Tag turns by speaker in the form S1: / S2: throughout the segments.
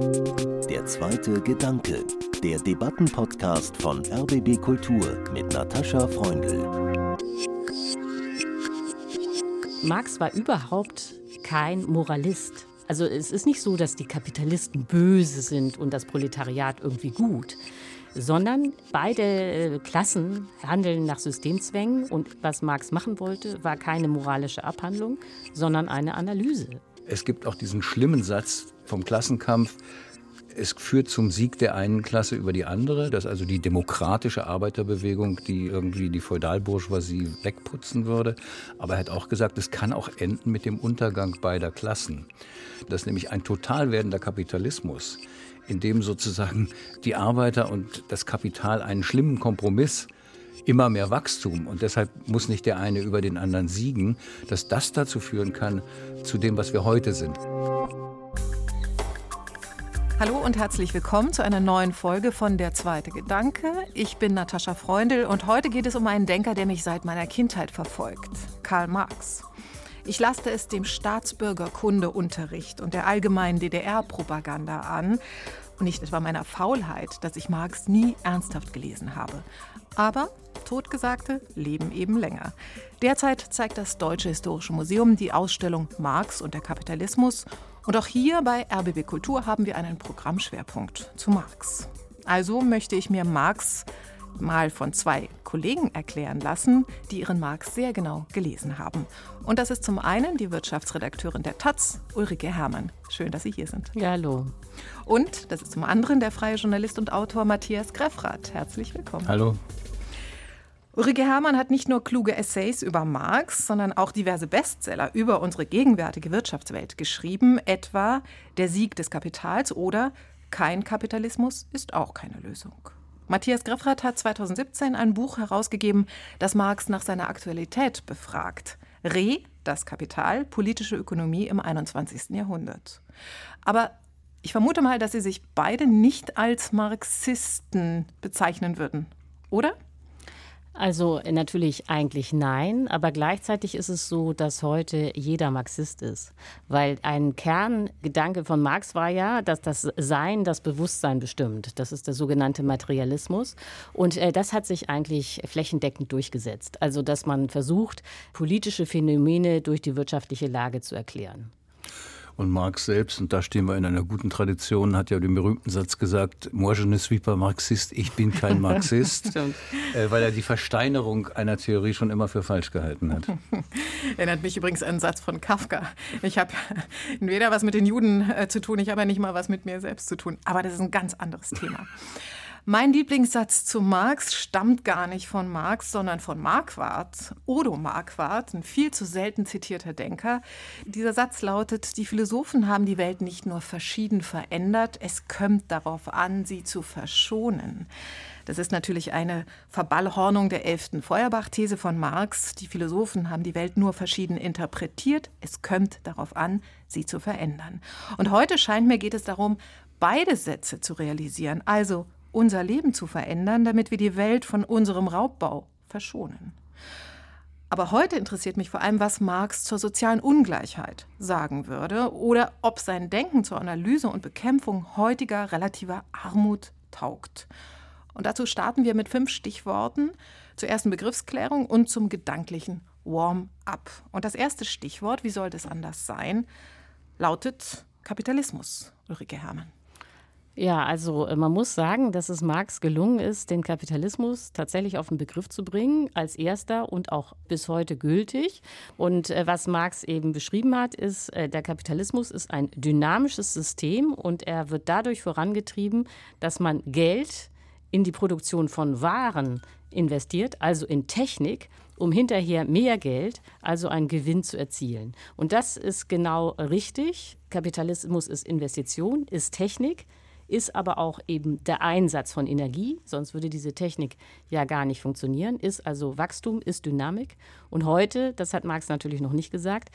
S1: Der zweite Gedanke, der Debattenpodcast von RBB Kultur mit Natascha Freundl.
S2: Marx war überhaupt kein Moralist. Also es ist nicht so, dass die Kapitalisten böse sind und das Proletariat irgendwie gut, sondern beide äh, Klassen handeln nach Systemzwängen und was Marx machen wollte, war keine moralische Abhandlung, sondern eine Analyse.
S3: Es gibt auch diesen schlimmen Satz vom Klassenkampf, es führt zum Sieg der einen Klasse über die andere. Das ist also die demokratische Arbeiterbewegung, die irgendwie die Feudalbourgeoisie wegputzen würde. Aber er hat auch gesagt, es kann auch enden mit dem Untergang beider Klassen. Das ist nämlich ein total werdender Kapitalismus, in dem sozusagen die Arbeiter und das Kapital einen schlimmen Kompromiss immer mehr Wachstum und deshalb muss nicht der eine über den anderen siegen, dass das dazu führen kann, zu dem, was wir heute sind.
S4: Hallo und herzlich willkommen zu einer neuen Folge von Der zweite Gedanke. Ich bin Natascha Freundl und heute geht es um einen Denker, der mich seit meiner Kindheit verfolgt, Karl Marx. Ich laste es dem Staatsbürgerkundeunterricht und der allgemeinen DDR-Propaganda an und nicht etwa meiner Faulheit, dass ich Marx nie ernsthaft gelesen habe. Aber Totgesagte leben eben länger. Derzeit zeigt das Deutsche Historische Museum die Ausstellung Marx und der Kapitalismus und auch hier bei RBB Kultur haben wir einen Programmschwerpunkt zu Marx. Also möchte ich mir Marx mal von zwei Kollegen erklären lassen, die ihren Marx sehr genau gelesen haben. Und das ist zum einen die Wirtschaftsredakteurin der Taz, Ulrike Herrmann. Schön, dass Sie hier sind.
S2: Ja, hallo.
S4: Und das ist zum anderen der freie Journalist und Autor Matthias Greffrath. Herzlich willkommen.
S3: Hallo.
S4: Ulrike Herrmann hat nicht nur kluge Essays über Marx, sondern auch diverse Bestseller über unsere gegenwärtige Wirtschaftswelt geschrieben, etwa Der Sieg des Kapitals oder Kein Kapitalismus ist auch keine Lösung. Matthias Greffrath hat 2017 ein Buch herausgegeben, das Marx nach seiner Aktualität befragt. Re, das Kapital, politische Ökonomie im 21. Jahrhundert. Aber ich vermute mal, dass Sie sich beide nicht als Marxisten bezeichnen würden, oder?
S2: Also äh, natürlich eigentlich nein, aber gleichzeitig ist es so, dass heute jeder Marxist ist. Weil ein Kerngedanke von Marx war ja, dass das Sein das Bewusstsein bestimmt. Das ist der sogenannte Materialismus. Und äh, das hat sich eigentlich flächendeckend durchgesetzt. Also dass man versucht, politische Phänomene durch die wirtschaftliche Lage zu erklären.
S3: Und Marx selbst, und da stehen wir in einer guten Tradition, hat ja den berühmten Satz gesagt, moi je ne suis pas Marxist, ich bin kein Marxist, äh, weil er die Versteinerung einer Theorie schon immer für falsch gehalten hat.
S4: Erinnert mich übrigens an einen Satz von Kafka. Ich habe weder was mit den Juden äh, zu tun, ich habe ja nicht mal was mit mir selbst zu tun. Aber das ist ein ganz anderes Thema. Mein Lieblingssatz zu Marx stammt gar nicht von Marx, sondern von Marquardt, Odo Marquardt, ein viel zu selten zitierter Denker. Dieser Satz lautet, die Philosophen haben die Welt nicht nur verschieden verändert, es kommt darauf an, sie zu verschonen. Das ist natürlich eine Verballhornung der elften Feuerbach-These von Marx. Die Philosophen haben die Welt nur verschieden interpretiert. Es kommt darauf an, sie zu verändern. Und heute scheint mir, geht es darum, beide Sätze zu realisieren. Also unser Leben zu verändern, damit wir die Welt von unserem Raubbau verschonen. Aber heute interessiert mich vor allem, was Marx zur sozialen Ungleichheit sagen würde oder ob sein Denken zur Analyse und Bekämpfung heutiger relativer Armut taugt. Und dazu starten wir mit fünf Stichworten zur ersten Begriffsklärung und zum gedanklichen Warm-up. Und das erste Stichwort, wie soll das anders sein, lautet Kapitalismus, Ulrike Herrmann.
S2: Ja, also äh, man muss sagen, dass es Marx gelungen ist, den Kapitalismus tatsächlich auf den Begriff zu bringen, als erster und auch bis heute gültig. Und äh, was Marx eben beschrieben hat, ist, äh, der Kapitalismus ist ein dynamisches System und er wird dadurch vorangetrieben, dass man Geld in die Produktion von Waren investiert, also in Technik, um hinterher mehr Geld, also einen Gewinn zu erzielen. Und das ist genau richtig. Kapitalismus ist Investition, ist Technik ist aber auch eben der Einsatz von Energie, sonst würde diese Technik ja gar nicht funktionieren, ist also Wachstum, ist Dynamik. Und heute, das hat Marx natürlich noch nicht gesagt,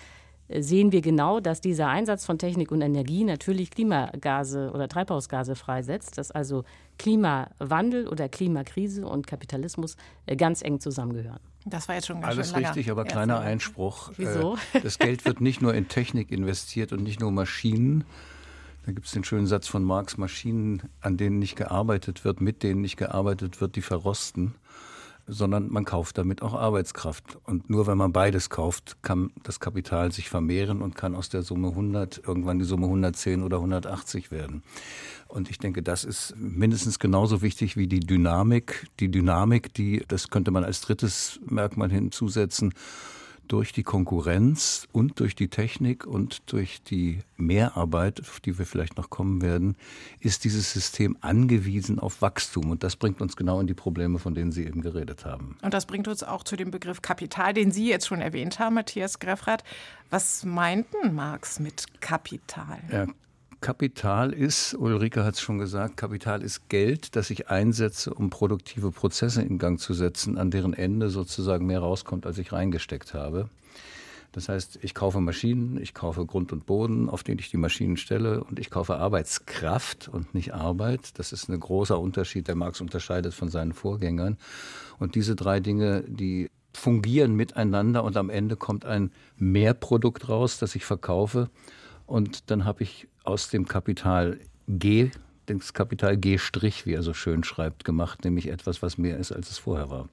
S2: äh, sehen wir genau, dass dieser Einsatz von Technik und Energie natürlich Klimagase oder Treibhausgase freisetzt, dass also Klimawandel oder Klimakrise und Kapitalismus äh, ganz eng zusammengehören.
S4: Das war jetzt schon ganz
S3: Alles
S4: schön
S3: richtig, aber kleiner Einspruch.
S2: Wieso?
S3: Äh, das Geld wird nicht nur in Technik investiert und nicht nur Maschinen, Da gibt es den schönen Satz von Marx, Maschinen, an denen nicht gearbeitet wird, mit denen nicht gearbeitet wird, die verrosten sondern man kauft damit auch Arbeitskraft. Und nur wenn man beides kauft, kann das Kapital sich vermehren und kann aus der Summe 100 irgendwann die Summe 110 oder 180 werden. Und ich denke, das ist mindestens genauso wichtig wie die Dynamik. Die Dynamik, die, das könnte man als drittes Merkmal hinzusetzen, durch die Konkurrenz und durch die Technik und durch die Mehrarbeit, auf die wir vielleicht noch kommen werden, ist dieses System angewiesen auf Wachstum. Und das bringt uns genau in die Probleme, von denen Sie eben geredet haben.
S4: Und das bringt uns auch zu dem Begriff Kapital, den Sie jetzt schon erwähnt haben, Matthias Greffrath. Was meinten Marx mit Kapital?
S3: Ja, Kapital ist, Ulrike hat es schon gesagt, Kapital ist Geld, das ich einsetze, um produktive Prozesse in Gang zu setzen, an deren Ende sozusagen mehr rauskommt, als ich reingesteckt habe. Das heißt, ich kaufe Maschinen, ich kaufe Grund und Boden, auf den ich die Maschinen stelle, und ich kaufe Arbeitskraft und nicht Arbeit. Das ist ein großer Unterschied, der Marx unterscheidet von seinen Vorgängern. Und diese drei Dinge, die fungieren miteinander und am Ende kommt ein Mehrprodukt raus, das ich verkaufe. Und dann habe ich aus dem Kapital G, das Kapital G', wie er so schön schreibt, gemacht, nämlich etwas, was mehr ist, als es vorher war.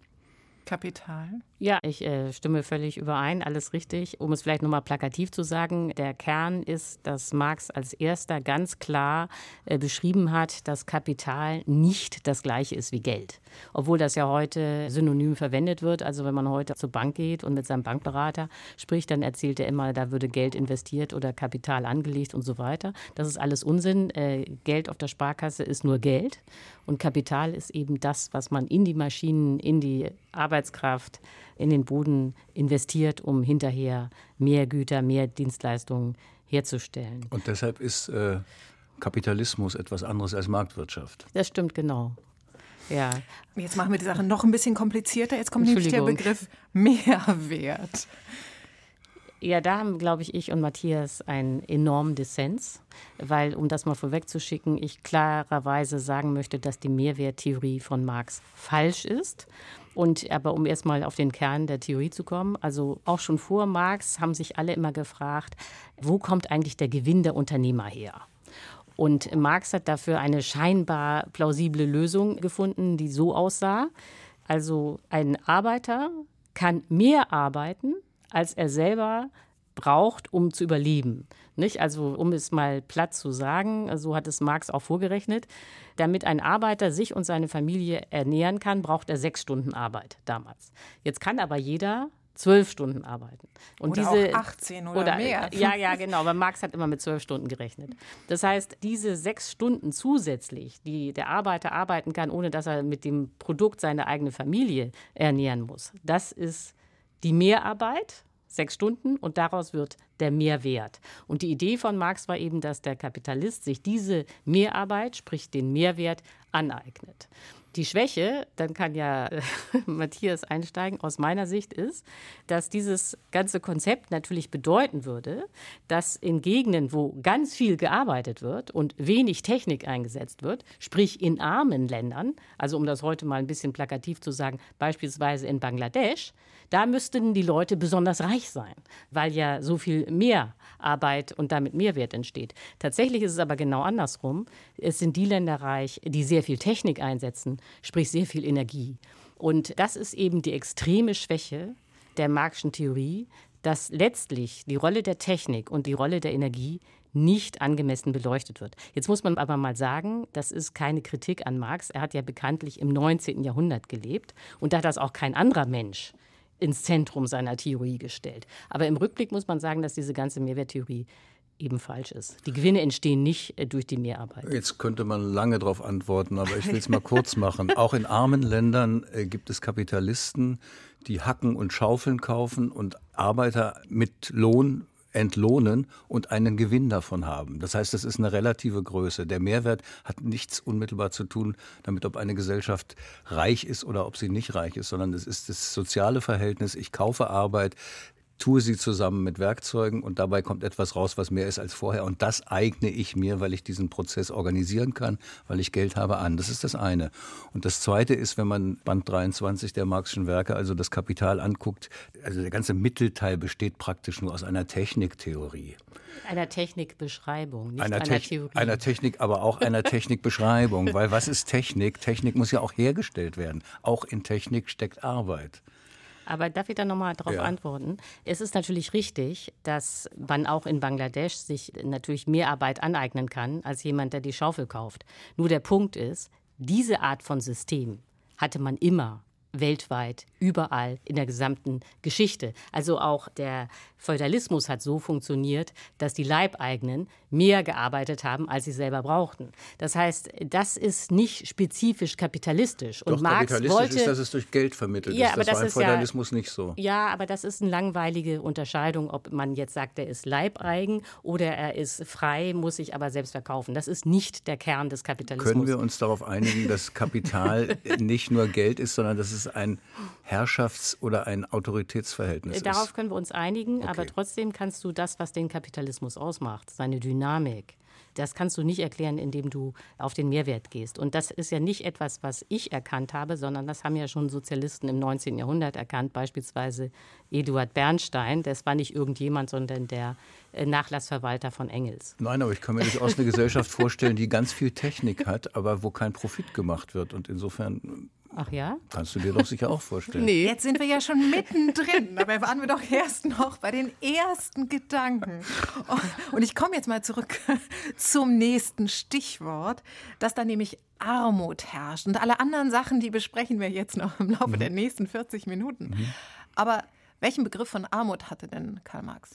S4: Kapital?
S2: Ja, ich äh, stimme völlig überein, alles richtig. Um es vielleicht nochmal plakativ zu sagen, der Kern ist, dass Marx als erster ganz klar äh, beschrieben hat, dass Kapital nicht das gleiche ist wie Geld. Obwohl das ja heute synonym verwendet wird. Also wenn man heute zur Bank geht und mit seinem Bankberater spricht, dann erzählt er immer, da würde Geld investiert oder Kapital angelegt und so weiter. Das ist alles Unsinn. Äh, Geld auf der Sparkasse ist nur Geld. Und Kapital ist eben das, was man in die Maschinen, in die Arbeitskraft, in den Boden investiert, um hinterher mehr Güter, mehr Dienstleistungen herzustellen.
S3: Und deshalb ist äh, Kapitalismus etwas anderes als Marktwirtschaft.
S2: Das stimmt genau. Ja.
S4: Jetzt machen wir die Sache noch ein bisschen komplizierter. Jetzt kommt nämlich der Begriff Mehrwert.
S2: Ja, da haben, glaube ich, ich und Matthias einen enormen Dissens, weil, um das mal vorwegzuschicken, ich klarerweise sagen möchte, dass die Mehrwerttheorie von Marx falsch ist. Und aber um erstmal auf den Kern der Theorie zu kommen, also auch schon vor Marx haben sich alle immer gefragt, wo kommt eigentlich der Gewinn der Unternehmer her? Und Marx hat dafür eine scheinbar plausible Lösung gefunden, die so aussah. Also ein Arbeiter kann mehr arbeiten, als er selber braucht, um zu überleben. Nicht? Also, um es mal platt zu sagen, so hat es Marx auch vorgerechnet, damit ein Arbeiter sich und seine Familie ernähren kann, braucht er sechs Stunden Arbeit damals. Jetzt kann aber jeder zwölf Stunden arbeiten.
S4: Und oder diese, auch 18 oder, oder, mehr.
S2: Ja, ja, genau. Aber Marx hat immer mit zwölf Stunden gerechnet. Das heißt, diese sechs Stunden zusätzlich, die der Arbeiter arbeiten kann, ohne dass er mit dem Produkt seine eigene Familie ernähren muss, das ist die Mehrarbeit, sechs Stunden, und daraus wird der Mehrwert. Und die Idee von Marx war eben, dass der Kapitalist sich diese Mehrarbeit, sprich den Mehrwert, aneignet. Die Schwäche, dann kann ja äh, Matthias einsteigen, aus meiner Sicht ist, dass dieses ganze Konzept natürlich bedeuten würde, dass in Gegenden, wo ganz viel gearbeitet wird und wenig Technik eingesetzt wird, sprich in armen Ländern, also um das heute mal ein bisschen plakativ zu sagen, beispielsweise in Bangladesch, da müssten die Leute besonders reich sein, weil ja so viel mehr Arbeit und damit Mehrwert entsteht. Tatsächlich ist es aber genau andersrum. Es sind die Länder reich, die sehr viel Technik einsetzen, sprich sehr viel Energie. Und das ist eben die extreme Schwäche der Marxischen Theorie, dass letztlich die Rolle der Technik und die Rolle der Energie nicht angemessen beleuchtet wird. Jetzt muss man aber mal sagen, das ist keine Kritik an Marx. Er hat ja bekanntlich im 19. Jahrhundert gelebt und da hat das auch kein anderer Mensch ins Zentrum seiner Theorie gestellt. Aber im Rückblick muss man sagen, dass diese ganze Mehrwerttheorie eben falsch ist. Die Gewinne entstehen nicht äh, durch die Mehrarbeit.
S3: Jetzt könnte man lange darauf antworten, aber ich will es mal kurz machen. Auch in armen Ländern äh, gibt es Kapitalisten, die Hacken und Schaufeln kaufen und Arbeiter mit Lohn entlohnen und einen Gewinn davon haben. Das heißt, das ist eine relative Größe. Der Mehrwert hat nichts unmittelbar zu tun damit, ob eine Gesellschaft reich ist oder ob sie nicht reich ist, sondern es ist das soziale Verhältnis. Ich kaufe Arbeit, tue sie zusammen mit Werkzeugen und dabei kommt etwas raus, was mehr ist als vorher. Und das eigne ich mir, weil ich diesen Prozess organisieren kann, weil ich Geld habe, an. Das ist das eine. Und das zweite ist, wenn man Band 23 der Marxischen Werke, also das Kapital anguckt, also der ganze Mittelteil besteht praktisch nur aus einer Techniktheorie.
S2: Einer Technikbeschreibung, nicht
S3: einer,
S2: einer
S3: Techn
S2: Theorie.
S3: einer Technik, aber auch einer Technikbeschreibung. Weil was ist Technik? Technik muss ja auch hergestellt werden. Auch in Technik steckt Arbeit.
S2: Aber darf ich da nochmal darauf
S3: Ja.
S2: antworten? Es ist natürlich richtig, dass man auch in Bangladesch sich natürlich mehr Arbeit aneignen kann als jemand, der die Schaufel kauft. Nur der Punkt ist, diese Art von System hatte man immer weltweit, überall in der gesamten Geschichte. Also auch der Feudalismus hat so funktioniert, dass die Leibeigenen mehr gearbeitet haben, als sie selber brauchten. Das heißt, das ist nicht spezifisch kapitalistisch. Und
S3: Doch
S2: Marx
S3: kapitalistisch
S2: wollte
S3: ist, dass es durch Geld vermittelt
S2: Ja,
S3: ist.
S2: aber
S3: Das
S2: das
S3: war im
S2: ist ja-
S3: Feudalismus nicht so.
S2: ja, aber das ist eine langweilige Unterscheidung, ob man jetzt sagt, er ist leibeigen oder er ist frei, muss sich aber selbst verkaufen. Das ist nicht der Kern des Kapitalismus.
S3: Können wir uns darauf einigen, dass Kapital nicht nur Geld ist, sondern dass es ein Herrschafts- oder ein Autoritätsverhältnis
S2: Darauf
S3: ist?
S2: können wir uns einigen, aber trotzdem kannst du das, was den Kapitalismus ausmacht, seine Dynamik, das kannst du nicht erklären, indem du auf den Mehrwert gehst. Und das ist ja nicht etwas, was ich erkannt habe, sondern das haben ja schon Sozialisten im 19. Jahrhundert erkannt, beispielsweise Eduard Bernstein. Das war nicht irgendjemand, sondern der äh, Nachlassverwalter von Engels.
S3: Nein, aber ich kann mir durchaus eine Gesellschaft vorstellen, die ganz viel Technik hat, aber wo kein Profit gemacht wird. Und insofern
S2: Ach ja?
S3: kannst du dir doch sicher auch vorstellen.
S4: Nee. Jetzt sind wir ja schon mittendrin. Dabei waren wir doch erst noch bei den ersten Gedanken. Oh, Und ich komme jetzt mal zurück zum nächsten Stichwort, dass da nämlich Armut herrscht. Und alle anderen Sachen, die besprechen wir jetzt noch im Laufe der nächsten 40 Minuten. Aber welchen Begriff von Armut hatte denn Karl Marx?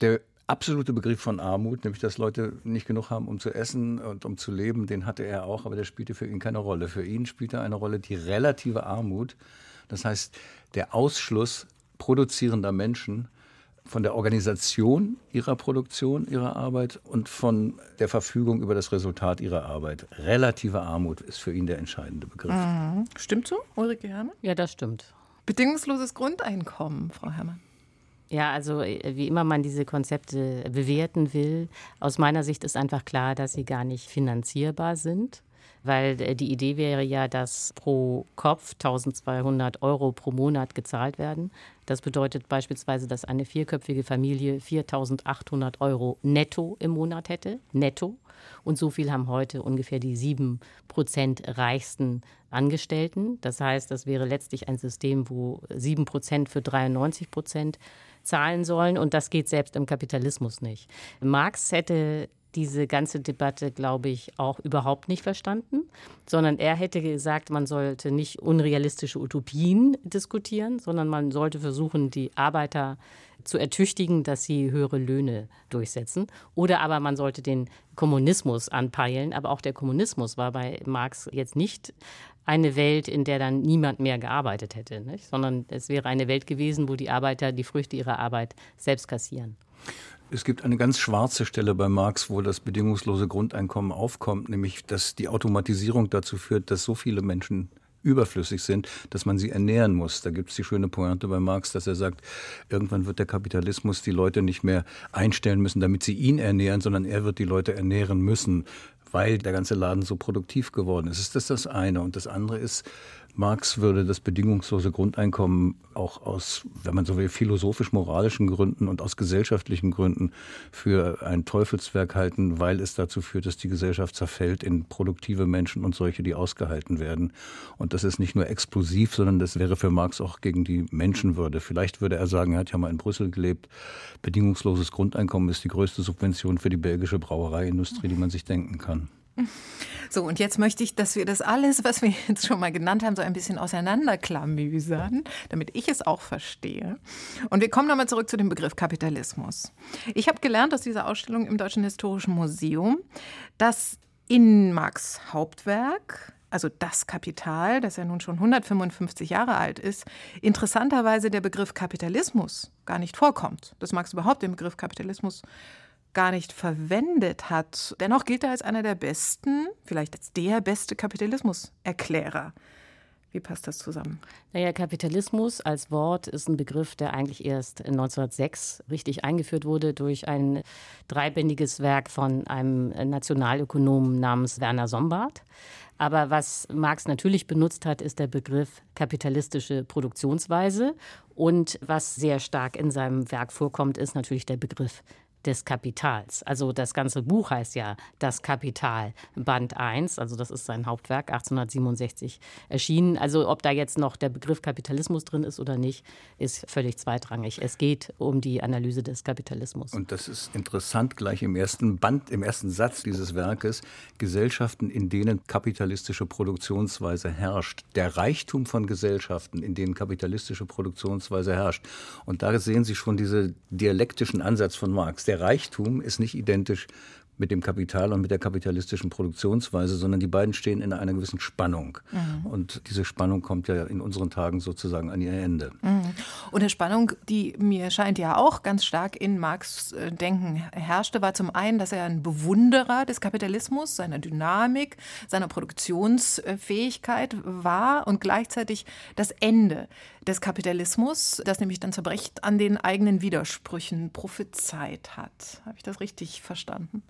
S3: Der absolute Begriff von Armut, nämlich dass Leute nicht genug haben, um zu essen und um zu leben, den hatte er auch, aber der spielte für ihn keine Rolle. Für ihn spielte eine Rolle die relative Armut, das heißt der Ausschluss produzierender Menschen von der Organisation ihrer Produktion, ihrer Arbeit und von der Verfügung über das Resultat ihrer Arbeit. Relative Armut ist für ihn der entscheidende Begriff.
S4: Stimmt so, Ulrike Herrmann?
S2: Ja, das stimmt.
S4: Bedingungsloses Grundeinkommen, Frau Herrmann.
S2: Ja, also äh, wie immer man diese Konzepte bewerten will, aus meiner Sicht ist einfach klar, dass sie gar nicht finanzierbar sind. Weil äh, die Idee wäre ja, dass pro Kopf 1200 Euro pro Monat gezahlt werden. Das bedeutet beispielsweise, dass eine vierköpfige Familie 4800 Euro netto im Monat hätte. Netto. Und so viel haben heute ungefähr die sieben Prozent reichsten Angestellten. Das heißt, das wäre letztlich ein System, wo sieben Prozent für 93 Prozent zahlen sollen. Und das geht selbst im Kapitalismus nicht. Marx hätte diese ganze Debatte, glaube ich, auch überhaupt nicht verstanden, sondern er hätte gesagt, man sollte nicht unrealistische Utopien diskutieren, sondern man sollte versuchen, die Arbeiter zu ertüchtigen, dass sie höhere Löhne durchsetzen. Oder aber man sollte den Kommunismus anpeilen. Aber auch der Kommunismus war bei Marx jetzt nicht eine Welt, in der dann niemand mehr gearbeitet hätte, nicht? sondern es wäre eine Welt gewesen, wo die Arbeiter die Früchte ihrer Arbeit selbst kassieren.
S3: Es gibt eine ganz schwarze Stelle bei Marx, wo das bedingungslose Grundeinkommen aufkommt, nämlich dass die Automatisierung dazu führt, dass so viele Menschen überflüssig sind, dass man sie ernähren muss. Da gibt es die schöne Pointe bei Marx, dass er sagt, irgendwann wird der Kapitalismus die Leute nicht mehr einstellen müssen, damit sie ihn ernähren, sondern er wird die Leute ernähren müssen, weil der ganze Laden so produktiv geworden ist. Ist das das eine? Und das andere ist, Marx würde das bedingungslose Grundeinkommen auch aus, wenn man so will, philosophisch-moralischen Gründen und aus gesellschaftlichen Gründen für ein Teufelswerk halten, weil es dazu führt, dass die Gesellschaft zerfällt in produktive Menschen und solche, die ausgehalten werden. Und das ist nicht nur explosiv, sondern das wäre für Marx auch gegen die Menschenwürde. Vielleicht würde er sagen, er hat ja mal in Brüssel gelebt, bedingungsloses Grundeinkommen ist die größte Subvention für die belgische Brauereiindustrie, die man sich denken kann.
S4: So, und jetzt möchte ich, dass wir das alles, was wir jetzt schon mal genannt haben, so ein bisschen auseinanderklamüsern, damit ich es auch verstehe. Und wir kommen nochmal zurück zu dem Begriff Kapitalismus. Ich habe gelernt aus dieser Ausstellung im Deutschen Historischen Museum, dass in Marx Hauptwerk, also das Kapital, das ja nun schon 155 Jahre alt ist, interessanterweise der Begriff Kapitalismus gar nicht vorkommt. Dass Marx überhaupt den Begriff Kapitalismus gar nicht verwendet hat. Dennoch gilt er als einer der besten, vielleicht als der beste Kapitalismuserklärer. Wie passt das zusammen?
S2: Naja, Kapitalismus als Wort ist ein Begriff, der eigentlich erst 1906 richtig eingeführt wurde durch ein dreibändiges Werk von einem Nationalökonomen namens Werner Sombart. Aber was Marx natürlich benutzt hat, ist der Begriff kapitalistische Produktionsweise. Und was sehr stark in seinem Werk vorkommt, ist natürlich der Begriff des Kapitals. Also das ganze Buch heißt ja Das Kapital, Band 1, also das ist sein Hauptwerk, 1867 erschienen. Also ob da jetzt noch der Begriff Kapitalismus drin ist oder nicht, ist völlig zweitrangig. Es geht um die Analyse des Kapitalismus.
S3: Und das ist interessant gleich im ersten Band, im ersten Satz dieses Werkes, Gesellschaften, in denen kapitalistische Produktionsweise herrscht. Der Reichtum von Gesellschaften, in denen kapitalistische Produktionsweise herrscht. Und da sehen Sie schon diesen dialektischen Ansatz von Marx der Reichtum ist nicht identisch mit dem Kapital und mit der kapitalistischen Produktionsweise, sondern die beiden stehen in einer gewissen Spannung. Mhm. Und diese Spannung kommt ja in unseren Tagen sozusagen an ihr Ende. Mhm.
S4: Und eine Spannung, die mir scheint ja auch ganz stark in Marx äh, Denken herrschte, war zum einen, dass er ein Bewunderer des Kapitalismus, seiner Dynamik, seiner Produktionsfähigkeit war und gleichzeitig das Ende des Kapitalismus, das nämlich dann zerbrecht, an den eigenen Widersprüchen prophezeit hat. Habe ich das richtig verstanden?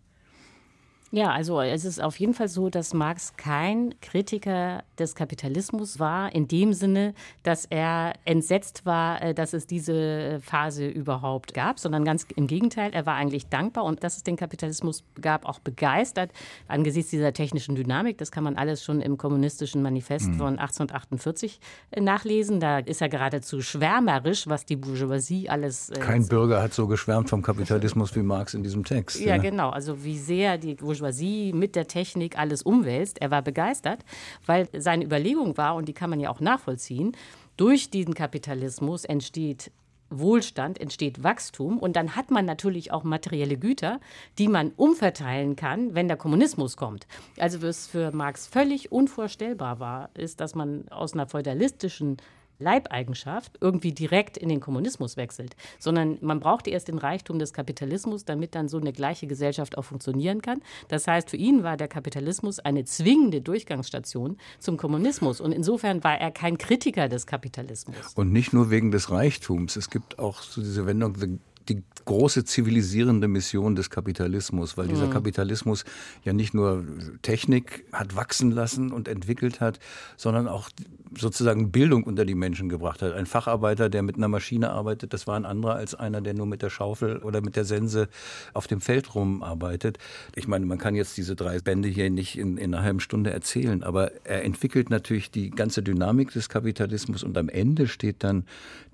S2: Ja, also es ist auf jeden Fall so, dass Marx kein Kritiker des Kapitalismus war, in dem Sinne, dass er entsetzt war, äh, dass es diese Phase überhaupt gab, sondern ganz im Gegenteil, er war eigentlich dankbar und dass es den Kapitalismus gab, auch begeistert angesichts dieser technischen Dynamik. Das kann man alles schon im kommunistischen Manifest mhm. von 1848 äh, nachlesen. Da ist er geradezu schwärmerisch, was die Bourgeoisie alles.
S3: Äh, kein Bürger hat so geschwärmt vom Kapitalismus wie Marx in diesem Text.
S2: Ja, ja. genau. Also wie sehr die Bourgeoisie Bourgeoisie mit der Technik alles umwälzt. Er war begeistert, weil seine Überlegung war, und die kann man ja auch nachvollziehen, durch diesen Kapitalismus entsteht Wohlstand, entsteht Wachstum und dann hat man natürlich auch materielle Güter, die man umverteilen kann, wenn der Kommunismus kommt. Also was für Marx völlig unvorstellbar war, ist, dass man aus einer feudalistischen Leibeigenschaft irgendwie direkt in den Kommunismus wechselt, sondern man braucht erst den Reichtum des Kapitalismus, damit dann so eine gleiche Gesellschaft auch funktionieren kann. Das heißt, für ihn war der Kapitalismus eine zwingende Durchgangsstation zum Kommunismus und insofern war er kein Kritiker des Kapitalismus.
S3: Und nicht nur wegen des Reichtums. Es gibt auch so diese Wendung, die große zivilisierende Mission des Kapitalismus, weil dieser mhm. Kapitalismus ja nicht nur Technik hat wachsen lassen und entwickelt hat, sondern auch sozusagen Bildung unter die Menschen gebracht hat. Ein Facharbeiter, der mit einer Maschine arbeitet, das war ein anderer als einer, der nur mit der Schaufel oder mit der Sense auf dem Feld rumarbeitet. Ich meine, man kann jetzt diese drei Bände hier nicht in, in einer halben Stunde erzählen, aber er entwickelt natürlich die ganze Dynamik des Kapitalismus und am Ende steht dann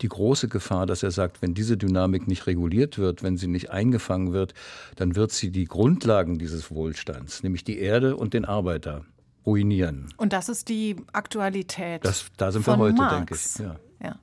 S3: die große Gefahr, dass er sagt, wenn diese Dynamik nicht reguliert wird, wenn sie nicht eingefangen wird, dann wird sie die Grundlagen dieses Wohlstands, nämlich die Erde und den Arbeiter, ruinieren.
S4: Und das ist die Aktualität.
S3: Das, da sind wir heute, Marx. denke ich.
S2: Ja. Ja,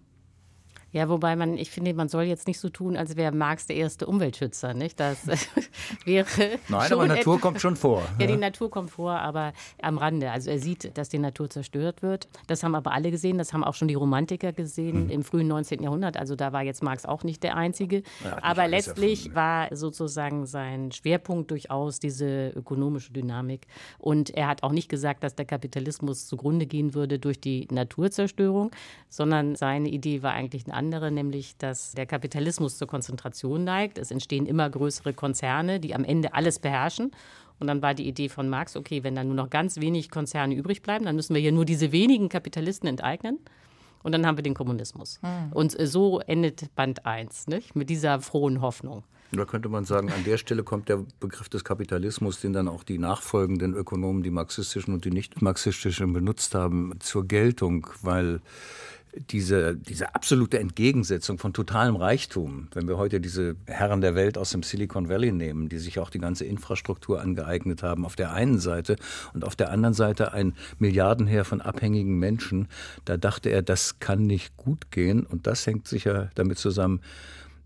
S2: wobei man, ich finde, man soll jetzt nicht so tun, als wäre Marx der erste Umweltschützer, nicht? Das wäre.
S3: Nein, aber Natur kommt schon vor.
S2: Ja, die Natur kommt vor, aber am Rande. Also er sieht, dass die Natur zerstört wird. Das haben aber alle gesehen, das haben auch schon die Romantiker gesehen mhm. im frühen 19. Jahrhundert. Also da war jetzt Marx auch nicht der Einzige. Ja, aber letztlich erfunden. war sozusagen sein Schwerpunkt durchaus diese ökonomische Dynamik. Und er hat auch nicht gesagt, dass der Kapitalismus zugrunde gehen würde durch die Naturzerstörung, sondern seine Idee war eigentlich eine andere, nämlich dass der Kapitalismus zur Konzentration neigt. Es entstehen immer größere Konzerne, die am Ende alles beherrschen. Und dann war die Idee von Marx, okay, wenn dann nur noch ganz wenig Konzerne übrig bleiben, dann müssen wir hier nur diese wenigen Kapitalisten enteignen. Und dann haben wir den Kommunismus. Hm. Und so endet Band 1, nicht? mit dieser frohen Hoffnung.
S3: Da könnte man sagen, an der Stelle kommt der Begriff des Kapitalismus, den dann auch die nachfolgenden Ökonomen, die marxistischen und die nicht marxistischen benutzt haben, zur Geltung, weil diese, diese absolute Entgegensetzung von totalem Reichtum, wenn wir heute diese Herren der Welt aus dem Silicon Valley nehmen, die sich auch die ganze Infrastruktur angeeignet haben, auf der einen Seite und auf der anderen Seite ein Milliardenheer von abhängigen Menschen, da dachte er, das kann nicht gut gehen. Und das hängt sicher damit zusammen,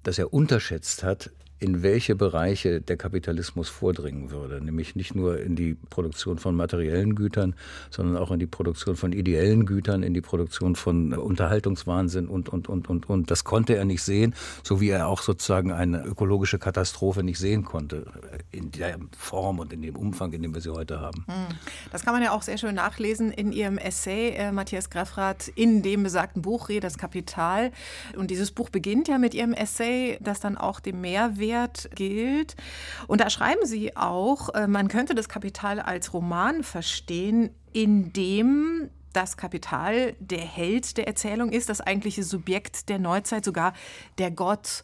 S3: dass er unterschätzt hat, in welche Bereiche der Kapitalismus vordringen würde. Nämlich nicht nur in die Produktion von materiellen Gütern, sondern auch in die Produktion von ideellen Gütern, in die Produktion von Unterhaltungswahnsinn und, und, und, und, und. Das konnte er nicht sehen, so wie er auch sozusagen eine ökologische Katastrophe nicht sehen konnte, in der Form und in dem Umfang, in dem wir sie heute haben. Hm.
S4: Das kann man ja auch sehr schön nachlesen in Ihrem Essay, äh, Matthias Greffrath, in dem besagten Buch Reh das Kapital. Und dieses Buch beginnt ja mit Ihrem Essay, das dann auch dem Mehrwert Wert gilt. Und da schreiben Sie auch, äh, man könnte das Kapital als Roman verstehen, in dem das Kapital der Held der Erzählung ist, das eigentliche Subjekt der Neuzeit, sogar der Gott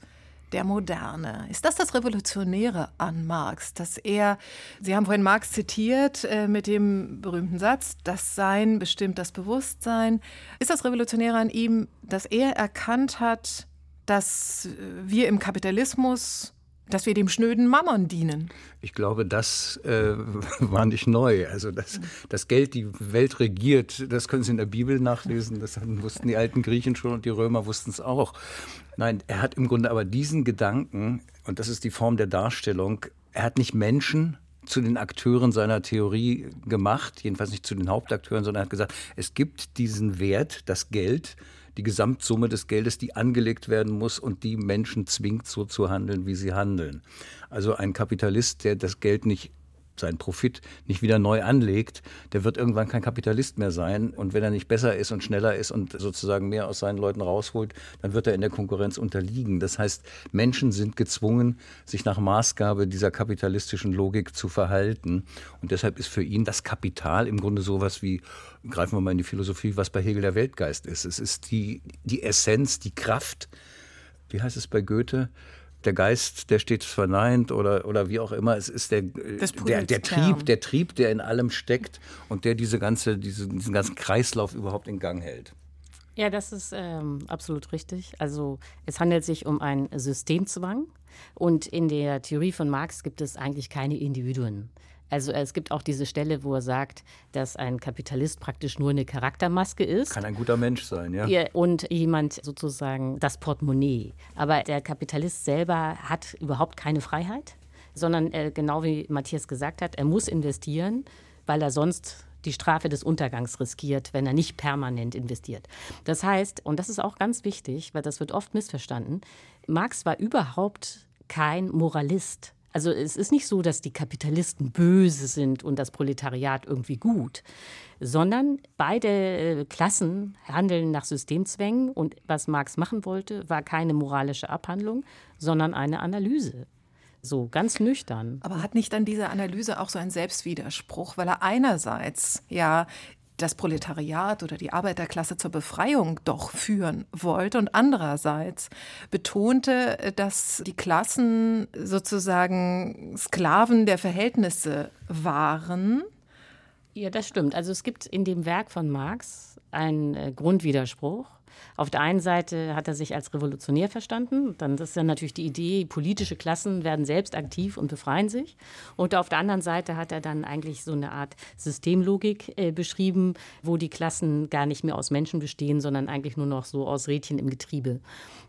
S4: der Moderne. Ist das das Revolutionäre an Marx, dass er, Sie haben vorhin Marx zitiert äh, mit dem berühmten Satz, das Sein bestimmt das Bewusstsein. Ist das Revolutionäre an ihm, dass er erkannt hat, dass wir im Kapitalismus dass wir dem schnöden Mammon dienen.
S3: Ich glaube, das äh, war nicht neu. Also dass das Geld die Welt regiert, das können Sie in der Bibel nachlesen. Das wussten die alten Griechen schon und die Römer wussten es auch. Nein, er hat im Grunde aber diesen Gedanken, und das ist die Form der Darstellung, er hat nicht Menschen zu den Akteuren seiner Theorie gemacht, jedenfalls nicht zu den Hauptakteuren, sondern er hat gesagt, es gibt diesen Wert, das Geld, die Gesamtsumme des Geldes, die angelegt werden muss und die Menschen zwingt, so zu handeln, wie sie handeln. Also ein Kapitalist, der das Geld nicht seinen Profit nicht wieder neu anlegt, der wird irgendwann kein Kapitalist mehr sein. Und wenn er nicht besser ist und schneller ist und sozusagen mehr aus seinen Leuten rausholt, dann wird er in der Konkurrenz unterliegen. Das heißt, Menschen sind gezwungen, sich nach Maßgabe dieser kapitalistischen Logik zu verhalten. Und deshalb ist für ihn das Kapital im Grunde sowas wie, greifen wir mal in die Philosophie, was bei Hegel der Weltgeist ist. Es ist die, die Essenz, die Kraft, wie heißt es bei Goethe? Der Geist, der steht verneint oder, oder wie auch immer. Es ist der, der, der Trieb, der Trieb, der in allem steckt und der diese ganze, diese, diesen ganzen Kreislauf überhaupt in Gang hält.
S2: Ja, das ist ähm, absolut richtig. Also es handelt sich um einen Systemzwang und in der Theorie von Marx gibt es eigentlich keine Individuen. Also es gibt auch diese Stelle, wo er sagt, dass ein Kapitalist praktisch nur eine Charaktermaske ist.
S3: Kann ein guter Mensch sein, ja.
S2: Und jemand sozusagen das Portemonnaie. Aber der Kapitalist selber hat überhaupt keine Freiheit, sondern äh, genau wie Matthias gesagt hat, er muss investieren, weil er sonst die Strafe des Untergangs riskiert, wenn er nicht permanent investiert. Das heißt, und das ist auch ganz wichtig, weil das wird oft missverstanden, Marx war überhaupt kein Moralist. Also es ist nicht so, dass die Kapitalisten böse sind und das Proletariat irgendwie gut, sondern beide äh, Klassen handeln nach Systemzwängen und was Marx machen wollte, war keine moralische Abhandlung, sondern eine Analyse. So ganz nüchtern.
S4: Aber hat nicht dann diese Analyse auch so einen Selbstwiderspruch, weil er einerseits ja das Proletariat oder die Arbeiterklasse zur Befreiung doch führen wollte und andererseits betonte, dass die Klassen sozusagen Sklaven der Verhältnisse waren.
S2: Ja, das stimmt. Also es gibt in dem Werk von Marx einen äh, Grundwiderspruch. Auf der einen Seite hat er sich als Revolutionär verstanden. Dann ist ja natürlich die Idee, politische Klassen werden selbst aktiv und befreien sich. Und auf der anderen Seite hat er dann eigentlich so eine Art Systemlogik äh, beschrieben, wo die Klassen gar nicht mehr aus Menschen bestehen, sondern eigentlich nur noch so aus Rädchen im Getriebe.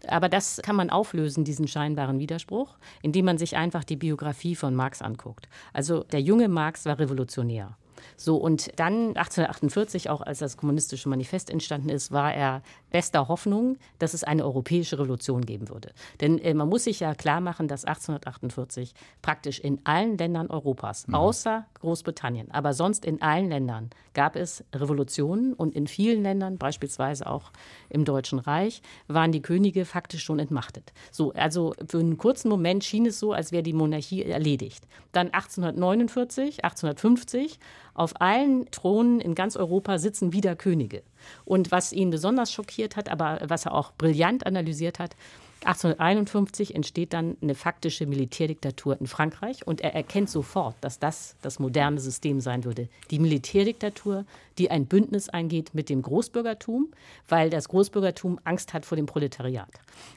S2: Aber das kann man auflösen, diesen scheinbaren Widerspruch, indem man sich einfach die Biografie von Marx anguckt. Also der junge Marx war revolutionär. So, und dann 1848, auch als das kommunistische Manifest entstanden ist, war er bester Hoffnung, dass es eine europäische Revolution geben würde. Denn äh, man muss sich ja klar machen, dass 1848 praktisch in allen Ländern Europas, mhm. außer Großbritannien, aber sonst in allen Ländern gab es Revolutionen und in vielen Ländern, beispielsweise auch im Deutschen Reich, waren die Könige faktisch schon entmachtet. So, also für einen kurzen Moment schien es so, als wäre die Monarchie erledigt. Dann 1849, 1850 auf allen Thronen in ganz Europa sitzen wieder Könige. Und was ihn besonders schockiert hat, aber was er auch brillant analysiert hat, 1851 entsteht dann eine faktische Militärdiktatur in Frankreich und er erkennt sofort, dass das das moderne System sein würde. Die Militärdiktatur, die ein Bündnis eingeht mit dem Großbürgertum, weil das Großbürgertum Angst hat vor dem Proletariat.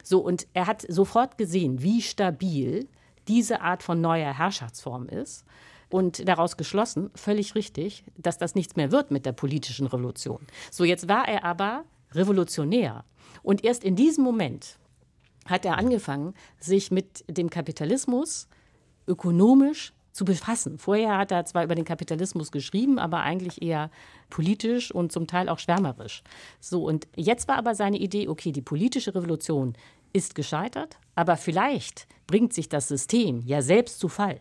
S2: So und er hat sofort gesehen, wie stabil diese Art von neuer Herrschaftsform ist und daraus geschlossen, völlig richtig, dass das nichts mehr wird mit der politischen Revolution. So, jetzt war er aber revolutionär. Und erst in diesem Moment hat er angefangen, sich mit dem Kapitalismus ökonomisch zu befassen. Vorher hat er zwar über den Kapitalismus geschrieben, aber eigentlich eher politisch und zum Teil auch schwärmerisch. So, und jetzt war aber seine Idee, okay, die politische Revolution ist gescheitert, aber vielleicht bringt sich das System ja selbst zu Fall.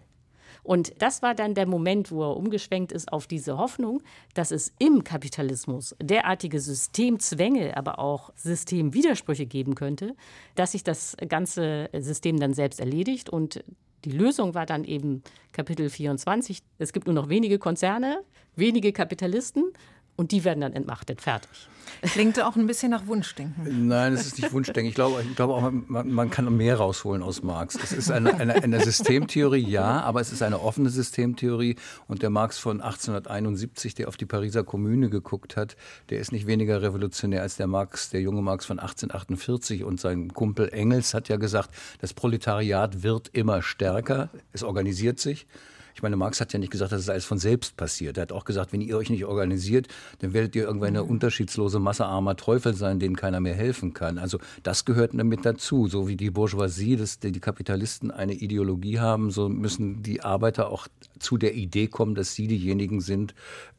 S2: Und das war dann der Moment, wo er umgeschwenkt ist auf diese Hoffnung, dass es im Kapitalismus derartige Systemzwänge, aber auch Systemwidersprüche geben könnte, dass sich das ganze System dann selbst erledigt und die Lösung war dann eben Kapitel 24. Es gibt nur noch wenige Konzerne, wenige Kapitalisten und die werden dann entmachtet. Fertig.
S4: Klingt auch ein bisschen nach Wunschdenken.
S3: Nein, es ist nicht Wunschdenken. Ich glaube, ich glaube auch, man, man kann mehr rausholen aus Marx. Es ist eine, eine, eine, Systemtheorie, ja, aber es ist eine offene Systemtheorie. Und der Marx von 1871, der auf die Pariser Kommune geguckt hat, der ist nicht weniger revolutionär als der Marx, der junge Marx von 1848. Und sein Kumpel Engels hat ja gesagt, das Proletariat wird immer stärker, es organisiert sich. Ich meine, Marx hat ja nicht gesagt, dass es alles von selbst passiert. Er hat auch gesagt, wenn ihr euch nicht organisiert, dann werdet ihr irgendwann eine unterschiedslose Masse armer Teufel sein, denen keiner mehr helfen kann. Also das gehört damit dazu. So wie die Bourgeoisie, dass die Kapitalisten eine Ideologie haben, so müssen die Arbeiter auch zu der Idee kommen, dass sie diejenigen sind,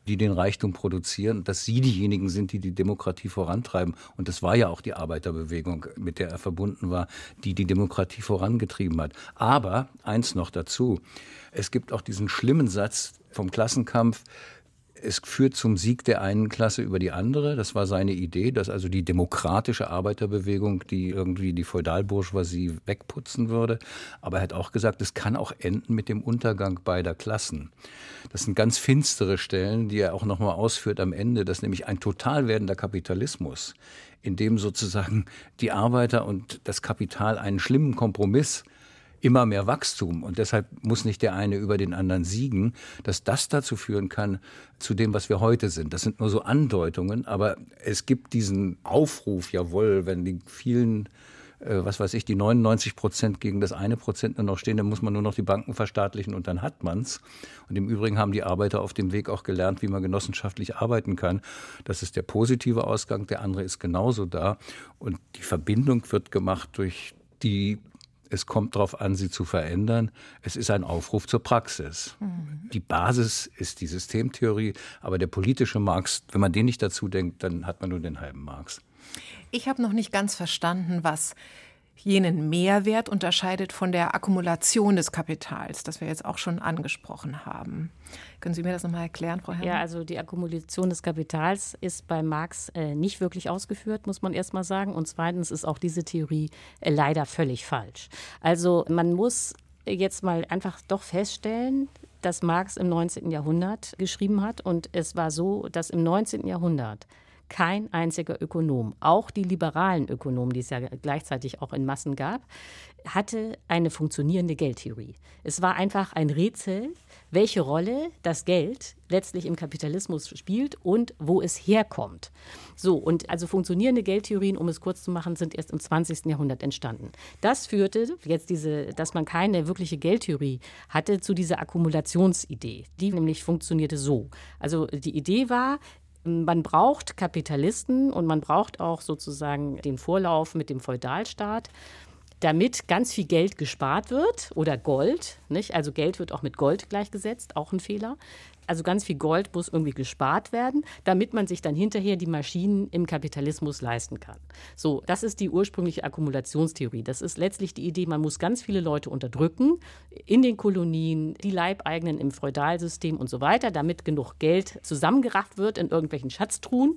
S3: die den Reichtum produzieren, dass sie diejenigen sind, die die Demokratie vorantreiben. Und das war ja auch die Arbeiterbewegung, mit der er verbunden war, die die Demokratie vorangetrieben hat. Aber eins noch dazu. Es gibt auch diesen schlimmen Satz vom Klassenkampf, es führt zum Sieg der einen Klasse über die andere. Das war seine Idee, dass also die demokratische Arbeiterbewegung, die irgendwie die Feudalbourgeoisie wegputzen würde. Aber er hat auch gesagt, es kann auch enden mit dem Untergang beider Klassen. Das sind ganz finstere Stellen, die er auch nochmal ausführt am Ende, dass nämlich ein total werdender Kapitalismus, in dem sozusagen die Arbeiter und das Kapital einen schlimmen Kompromiss immer mehr Wachstum und deshalb muss nicht der eine über den anderen siegen, dass das dazu führen kann, zu dem, was wir heute sind. Das sind nur so Andeutungen, aber es gibt diesen Aufruf, jawohl, wenn die vielen äh, was weiß ich, die 99 Prozent gegen das eine Prozent nur noch stehen, dann muss man nur noch die Banken verstaatlichen und dann hat man's. Und im Übrigen haben die Arbeiter auf dem Weg auch gelernt, wie man genossenschaftlich arbeiten kann. Das ist der positive Ausgang, der andere ist genauso da. Und die Verbindung wird gemacht durch die es kommt darauf an, sie zu verändern. Es ist ein Aufruf zur Praxis. Mhm. Die Basis ist die Systemtheorie, aber der politische Marx, wenn man den nicht dazu denkt, dann hat man nur den halben Marx.
S4: Ich habe noch nicht ganz verstanden, was jenen Mehrwert unterscheidet von der Akkumulation des Kapitals, das wir jetzt auch schon angesprochen haben. Können Sie mir das nochmal erklären, Frau Herrmann?
S2: Ja, also die Akkumulation des Kapitals ist bei Marx äh, nicht wirklich ausgeführt, muss man erst mal sagen. Und zweitens ist auch diese Theorie äh, leider völlig falsch. Also man muss jetzt mal einfach doch feststellen, dass Marx im 19. Jahrhundert geschrieben hat. Und es war so, dass im 19. Jahrhundert kein einziger Ökonom, auch die liberalen Ökonomen, die es ja gleichzeitig auch in Massen gab, hatte eine funktionierende Geldtheorie. Es war einfach ein Rätsel, welche Rolle das Geld letztlich im Kapitalismus spielt und wo es herkommt. So, und also funktionierende Geldtheorien, um es kurz zu machen, sind erst im 20. Jahrhundert entstanden. Das führte jetzt diese, dass man keine wirkliche Geldtheorie hatte, zu dieser Akkumulationsidee. Die nämlich funktionierte so. Also die Idee war, man braucht Kapitalisten und man braucht auch sozusagen den Vorlauf mit dem Feudalstaat, damit ganz viel Geld gespart wird oder Gold. Nicht? Also Geld wird auch mit Gold gleichgesetzt, auch ein Fehler. Also ganz viel Gold muss irgendwie gespart werden, damit man sich dann hinterher die Maschinen im Kapitalismus leisten kann. So, das ist die ursprüngliche Akkumulationstheorie. Das ist letztlich die Idee, man muss ganz viele Leute unterdrücken in den Kolonien, die Leibeigenen im Feudalsystem und so weiter, damit genug Geld zusammengerafft wird in irgendwelchen Schatztruhen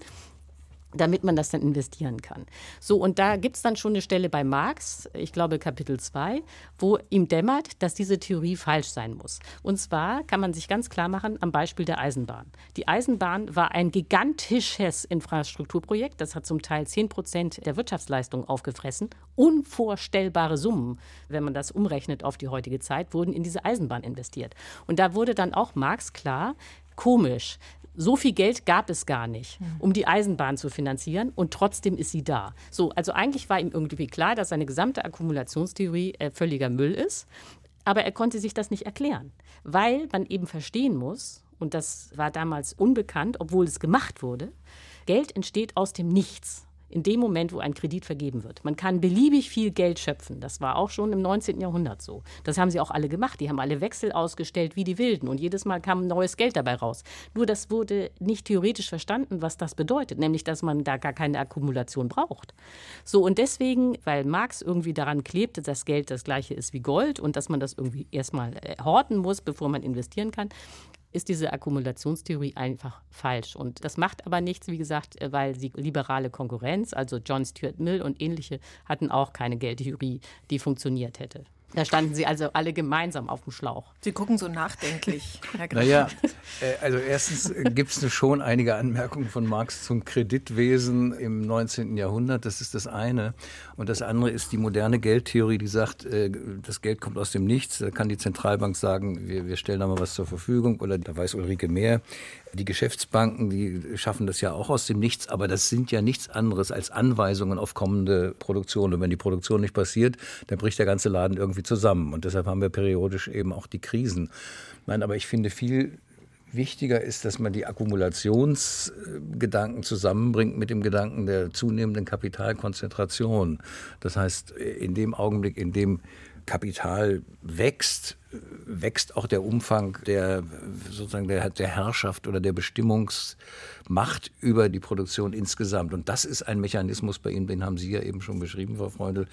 S2: damit man das dann investieren kann. So, und da gibt es dann schon eine Stelle bei Marx, ich glaube Kapitel 2, wo ihm dämmert, dass diese Theorie falsch sein muss. Und zwar kann man sich ganz klar machen am Beispiel der Eisenbahn. Die Eisenbahn war ein gigantisches Infrastrukturprojekt, das hat zum Teil 10 Prozent der Wirtschaftsleistung aufgefressen. Unvorstellbare Summen, wenn man das umrechnet auf die heutige Zeit, wurden in diese Eisenbahn investiert. Und da wurde dann auch Marx klar, komisch so viel Geld gab es gar nicht, um die Eisenbahn zu finanzieren und trotzdem ist sie da. So, also eigentlich war ihm irgendwie klar, dass seine gesamte Akkumulationstheorie äh, völliger Müll ist, aber er konnte sich das nicht erklären, weil man eben verstehen muss, und das war damals unbekannt, obwohl es gemacht wurde, Geld entsteht aus dem Nichts. In dem Moment, wo ein Kredit vergeben wird. Man kann beliebig viel Geld schöpfen. Das war auch schon im 19. Jahrhundert so. Das haben sie auch alle gemacht. Die haben alle Wechsel ausgestellt wie die Wilden und jedes Mal kam neues Geld dabei raus. Nur das wurde nicht theoretisch verstanden, was das bedeutet, nämlich dass man da gar keine Akkumulation braucht. So und deswegen, weil Marx irgendwie daran klebte, dass Geld das gleiche ist wie Gold und dass man das irgendwie erstmal äh, horten muss, bevor man investieren kann, ist diese Akkumulationstheorie einfach falsch. Und das macht aber nichts, wie gesagt, äh, weil die liberale Konkurrenz, also John Stuart Mill und ähnliche, hatten auch keine Geldtheorie, die funktioniert hätte. Da standen Sie also alle gemeinsam auf dem Schlauch.
S4: Sie gucken so nachdenklich,
S3: Herr Graf. Naja, äh, also erstens äh, gibt es schon einige Anmerkungen von Marx zum Kreditwesen im 19. Jahrhundert. Das ist das eine. Und das andere ist die moderne Geldtheorie, die sagt, äh, das Geld kommt aus dem Nichts. Da kann die Zentralbank sagen, wir, wir stellen da mal was zur Verfügung. Oder da weiß Ulrike mehr. Die Geschäftsbanken, die schaffen das ja auch aus dem Nichts, aber das sind ja nichts anderes als Anweisungen auf kommende Produktion. Und wenn die Produktion nicht passiert, dann bricht der ganze Laden irgendwie zusammen. Und deshalb haben wir periodisch eben auch die Krisen. Nein, aber ich finde viel wichtiger ist, dass man die Akkumulationsgedanken zusammenbringt mit dem Gedanken der zunehmenden Kapitalkonzentration. Das heißt, in dem Augenblick, in dem Kapital wächst, wächst auch der Umfang der sozusagen der, der Herrschaft oder der Bestimmungsmacht über die Produktion insgesamt. Und das ist ein Mechanismus bei Ihnen, den haben Sie ja eben schon beschrieben, Frau Freundl.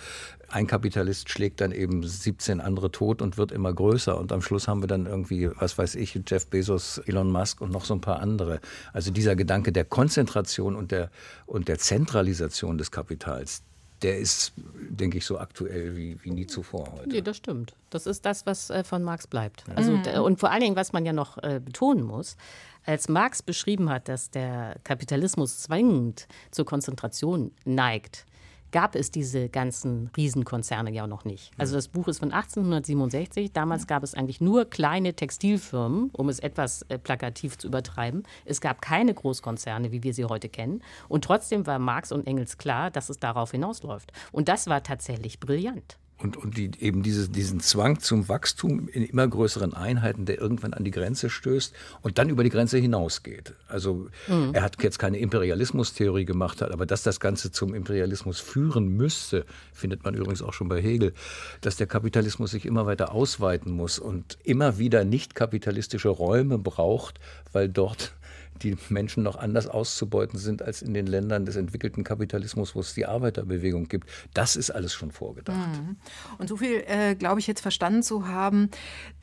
S3: Ein Kapitalist schlägt dann eben 17 andere tot und wird immer größer. Und am Schluss haben wir dann irgendwie, was weiß ich, Jeff Bezos, Elon Musk und noch so ein paar andere. Also dieser Gedanke der Konzentration und der, und der Zentralisation des Kapitals, der ist, denke ich, so aktuell wie, wie nie zuvor heute.
S2: Nee, das stimmt. Das ist das, was äh, von Marx bleibt. Also, mhm. Und vor allen Dingen, was man ja noch äh, betonen muss, als Marx beschrieben hat, dass der Kapitalismus zwingend zur Konzentration neigt, gab es diese ganzen Riesenkonzerne ja noch nicht. Also das Buch ist von 1867. Damals gab es eigentlich nur kleine Textilfirmen, um es etwas äh, plakativ zu übertreiben. Es gab keine Großkonzerne, wie wir sie heute kennen. Und trotzdem war Marx und Engels klar, dass es darauf hinausläuft. Und das war tatsächlich brillant
S3: und, und die, eben diese, diesen Zwang zum Wachstum in immer größeren Einheiten, der irgendwann an die Grenze stößt und dann über die Grenze hinausgeht. Also mhm. er hat jetzt keine Imperialismustheorie gemacht, aber dass das Ganze zum Imperialismus führen müsste, findet man übrigens auch schon bei Hegel, dass der Kapitalismus sich immer weiter ausweiten muss und immer wieder nicht kapitalistische Räume braucht, weil dort die Menschen noch anders auszubeuten sind als in den Ländern des entwickelten Kapitalismus, wo es die Arbeiterbewegung gibt. Das ist alles schon vorgedacht. Mhm.
S4: Und so viel, äh, glaube ich, jetzt verstanden zu haben.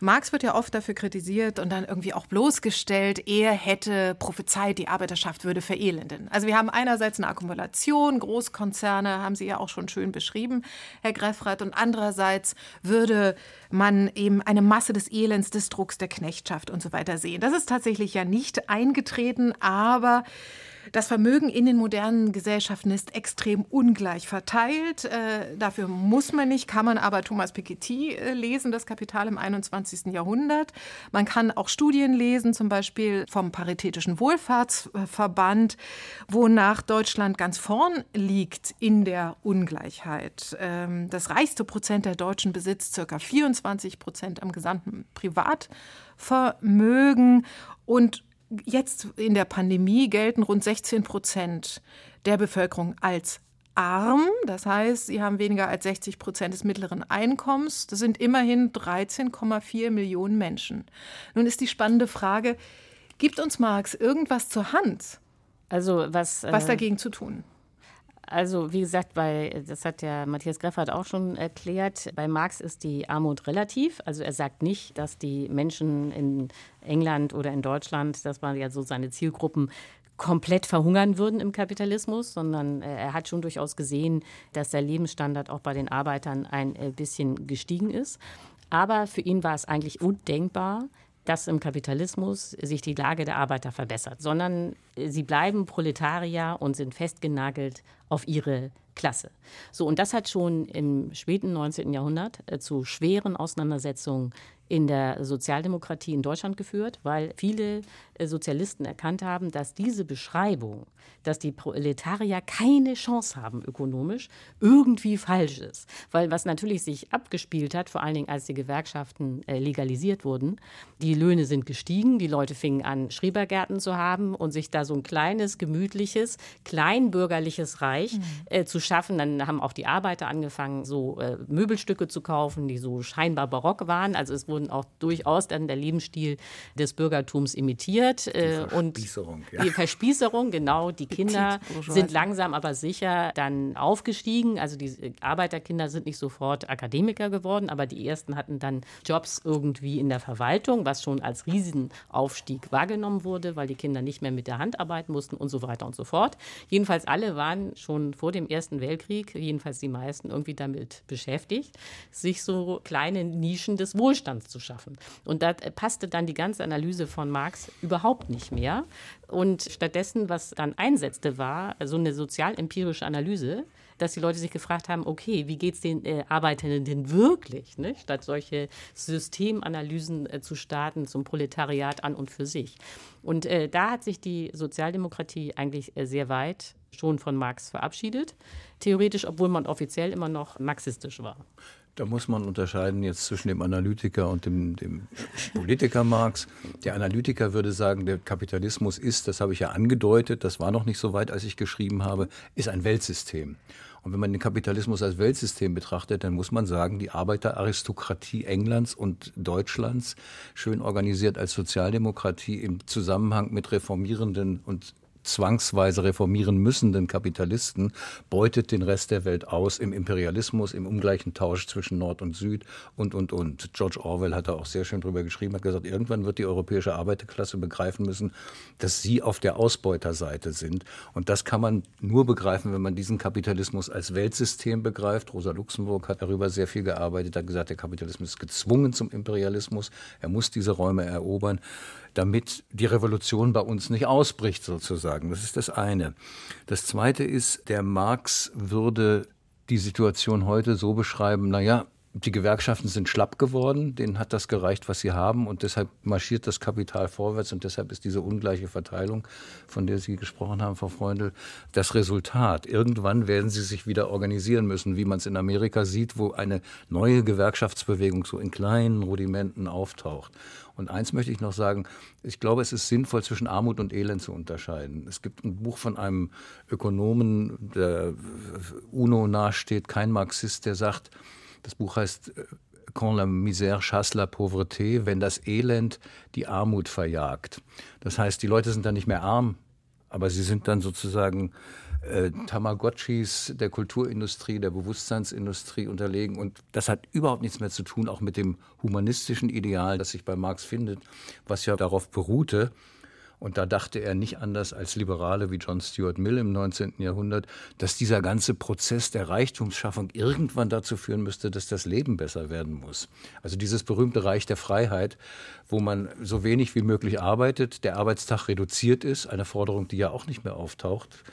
S4: Marx wird ja oft dafür kritisiert und dann irgendwie auch bloßgestellt, er hätte prophezeit, die Arbeiterschaft würde verelenden. Also wir haben einerseits eine Akkumulation, Großkonzerne haben Sie ja auch schon schön beschrieben, Herr Greffrath, und andererseits würde man eben eine Masse des Elends, des Drucks, der Knechtschaft und so weiter sehen. Das ist tatsächlich ja nicht eingetreten, aber das Vermögen in den modernen Gesellschaften ist extrem ungleich verteilt. Äh, dafür muss man nicht, kann man aber Thomas Piketty äh, lesen, das Kapital im 21. Jahrhundert. Man kann auch Studien lesen, zum Beispiel vom Paritätischen Wohlfahrtsverband, wonach Deutschland ganz vorn liegt in der Ungleichheit. Ähm, das reichste Prozent der Deutschen besitzt ca. 24 Prozent am gesamten Privatvermögen und jetzt in der Pandemie gelten rund 16 Prozent der Bevölkerung als arm. Das heißt, sie haben weniger als 60 Prozent des mittleren Einkommens. Das sind immerhin 13,4 Millionen Menschen. Nun ist die spannende Frage, gibt uns Marx irgendwas zur Hand,
S2: also was,
S4: was äh, dagegen zu tun?
S2: Also wie gesagt, bei, das hat ja Matthias Greffert auch schon erklärt, bei Marx ist die Armut relativ. Also er sagt nicht, dass die Menschen in England oder in Deutschland, das waren ja so seine Zielgruppen, komplett verhungern würden im Kapitalismus, sondern äh, er hat schon durchaus gesehen, dass der Lebensstandard auch bei den Arbeitern ein äh, bisschen gestiegen ist. Aber für ihn war es eigentlich undenkbar, dass im Kapitalismus sich die Lage der Arbeiter verbessert, sondern sie bleiben Proletarier und sind festgenagelt auf ihre Klasse. So, und das hat schon im späten 19. Jahrhundert äh, zu schweren Auseinandersetzungen in der Sozialdemokratie in Deutschland geführt, weil viele Sozialisten erkannt haben, dass diese Beschreibung, dass die Proletarier keine Chance haben ökonomisch, irgendwie falsch ist. Weil was natürlich sich abgespielt hat, vor allen Dingen als die Gewerkschaften äh, legalisiert wurden, die Löhne sind gestiegen, die Leute fingen an, Schrebergärten zu haben und sich da so ein kleines, gemütliches, kleinbürgerliches Reich mhm. äh, zu schaffen. Dann haben auch die Arbeiter angefangen, so äh, Möbelstücke zu kaufen, die so scheinbar barock waren. Also es wurden auch durchaus dann der Lebensstil des Bürgertums imitiert.
S3: Äh, die Verspießerung,
S2: und ja. Die Verspießerung, genau. Die Kinder sind langsam aber sicher dann aufgestiegen. Also die Arbeiterkinder sind nicht sofort Akademiker geworden, aber die ersten hatten dann Jobs irgendwie in der Verwaltung, was schon als Riesenaufstieg wahrgenommen wurde, weil die Kinder nicht mehr mit der Hand arbeiten mussten und so weiter und so fort. Jedenfalls alle waren schon vor dem Ersten Weltkrieg, jedenfalls die meisten, irgendwie damit beschäftigt, sich so kleine Nischen des Wohlstands zu schaffen. Und da passte dann die ganze Analyse von Marx überhaupt nicht mehr. Und stattdessen, was dann einsetzte, war so eine sozial-empirische Analyse, dass die Leute sich gefragt haben, okay, wie geht es den äh, Arbeitenden denn wirklich, ne? statt solche Systemanalysen äh, zu starten zum Proletariat an und für sich. Und äh, da hat sich die Sozialdemokratie eigentlich äh, sehr weit schon von Marx verabschiedet, theoretisch, obwohl man offiziell immer noch marxistisch war.
S3: Da muss man unterscheiden jetzt zwischen dem Analytiker und dem, dem, Politiker Marx. Der Analytiker würde sagen, der Kapitalismus ist, das habe ich ja angedeutet, das war noch nicht so weit, als ich geschrieben habe, ist ein Weltsystem. Und wenn man den Kapitalismus als Weltsystem betrachtet, dann muss man sagen, die Arbeiteraristokratie Englands und Deutschlands, schön organisiert als Sozialdemokratie im Zusammenhang mit reformierenden und zwangsweise reformieren müssenden Kapitalisten beutet den Rest der Welt aus im Imperialismus, im ungleichen Tausch zwischen Nord und Süd und, und, und. George Orwell hat da auch sehr schön drüber geschrieben, hat gesagt, irgendwann wird die europäische Arbeiterklasse begreifen müssen, dass sie auf der Ausbeuterseite sind. Und das kann man nur begreifen, wenn man diesen Kapitalismus als Weltsystem begreift. Rosa Luxemburg hat darüber sehr viel gearbeitet, hat gesagt, der Kapitalismus ist gezwungen zum Imperialismus. Er muss diese Räume erobern damit die Revolution bei uns nicht ausbricht sozusagen. Das ist das eine. Das zweite ist, der Marx würde die Situation heute so beschreiben, naja, die Gewerkschaften sind schlapp geworden, denen hat das gereicht, was sie haben und deshalb marschiert das Kapital vorwärts und deshalb ist diese ungleiche Verteilung, von der Sie gesprochen haben, Frau Freundl, das Resultat. Irgendwann werden sie sich wieder organisieren müssen, wie man es in Amerika sieht, wo eine neue Gewerkschaftsbewegung so in kleinen Rudimenten auftaucht. Und eins möchte ich noch sagen, ich glaube, es ist sinnvoll, zwischen Armut und Elend zu unterscheiden. Es gibt ein Buch von einem Ökonomen, der UNO nahesteht, kein Marxist, der sagt, das Buch heißt äh, Quand la misère chasse la pauvreté, wenn das Elend die Armut verjagt. Das heißt, die Leute sind dann nicht mehr arm, aber sie sind dann sozusagen äh, Tamagotchis der Kulturindustrie, der Bewusstseinsindustrie unterlegen. Und das hat überhaupt nichts mehr zu tun, auch mit dem humanistischen Ideal, das sich bei Marx findet, was ja darauf beruhte, und da dachte er nicht anders als Liberale wie John Stuart Mill im 19. Jahrhundert, dass dieser ganze Prozess der Reichtumsschaffung irgendwann dazu führen müsste, dass das Leben besser werden muss. Also dieses berühmte Reich der Freiheit, wo man so wenig wie möglich arbeitet, der Arbeitstag reduziert ist, eine Forderung, die ja auch nicht mehr auftaucht.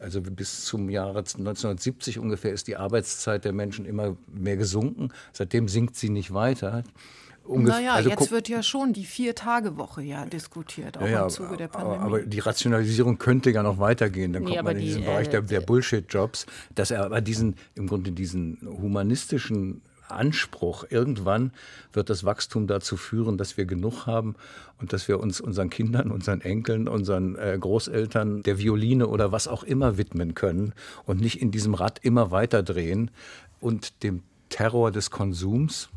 S3: Also bis zum Jahre 1970 ungefähr ist die Arbeitszeit der Menschen immer mehr gesunken. Seitdem sinkt sie nicht weiter.
S4: Ungef naja, also jetzt wird ja schon die Vier-Tage-Woche ja diskutiert, auch ja, im Zuge der Pandemie.
S3: Aber die Rationalisierung könnte ja noch weitergehen. Dann nee, kommt man in diesen die, Bereich der, äh, der Bullshit-Jobs, dass er aber diesen, im Grunde diesen humanistischen Anspruch. Irgendwann wird das Wachstum dazu führen, dass wir genug haben und dass wir uns unseren Kindern, unseren Enkeln, unseren äh, Großeltern der Violine oder was auch immer widmen können und nicht in diesem Rad immer weiter drehen und dem Terror des Konsums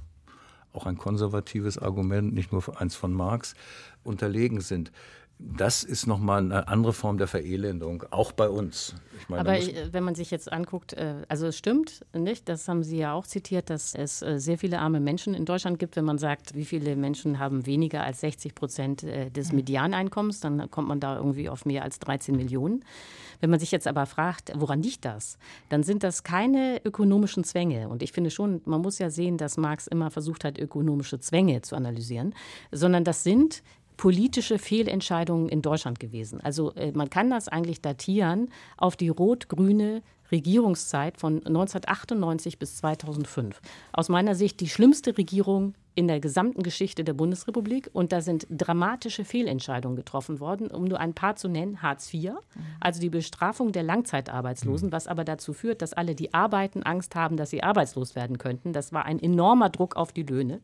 S3: auch ein konservatives Argument, nicht nur eins von Marx, unterlegen sind. Das ist nochmal eine andere Form der Verelendung, auch bei uns.
S2: Meine, Aber wenn man sich jetzt anguckt, äh, also es stimmt nicht, das haben Sie ja auch zitiert, dass es äh, sehr viele arme Menschen in Deutschland gibt. Wenn man sagt, wie viele Menschen haben weniger als 60 Prozent äh, des Medianeinkommens, dann kommt man da irgendwie auf mehr als 13 Millionen. Wenn man sich jetzt aber fragt, woran liegt das, dann sind das keine ökonomischen Zwänge. Und ich finde schon, man muss ja sehen, dass Marx immer versucht hat, ökonomische Zwänge zu analysieren, sondern das sind politische Fehlentscheidungen in Deutschland gewesen. Also äh, man kann das eigentlich datieren auf die rot-grüne Regierungszeit von 1998 bis 2005. Aus meiner Sicht die schlimmste Regierung in der gesamten Geschichte der Bundesrepublik. Und da sind dramatische Fehlentscheidungen getroffen worden, um nur ein paar zu nennen. Hartz IV, also die Bestrafung der Langzeitarbeitslosen, was aber dazu führt, dass alle, die arbeiten, Angst haben, dass sie arbeitslos werden könnten. Das war ein enormer Druck auf die Löhne.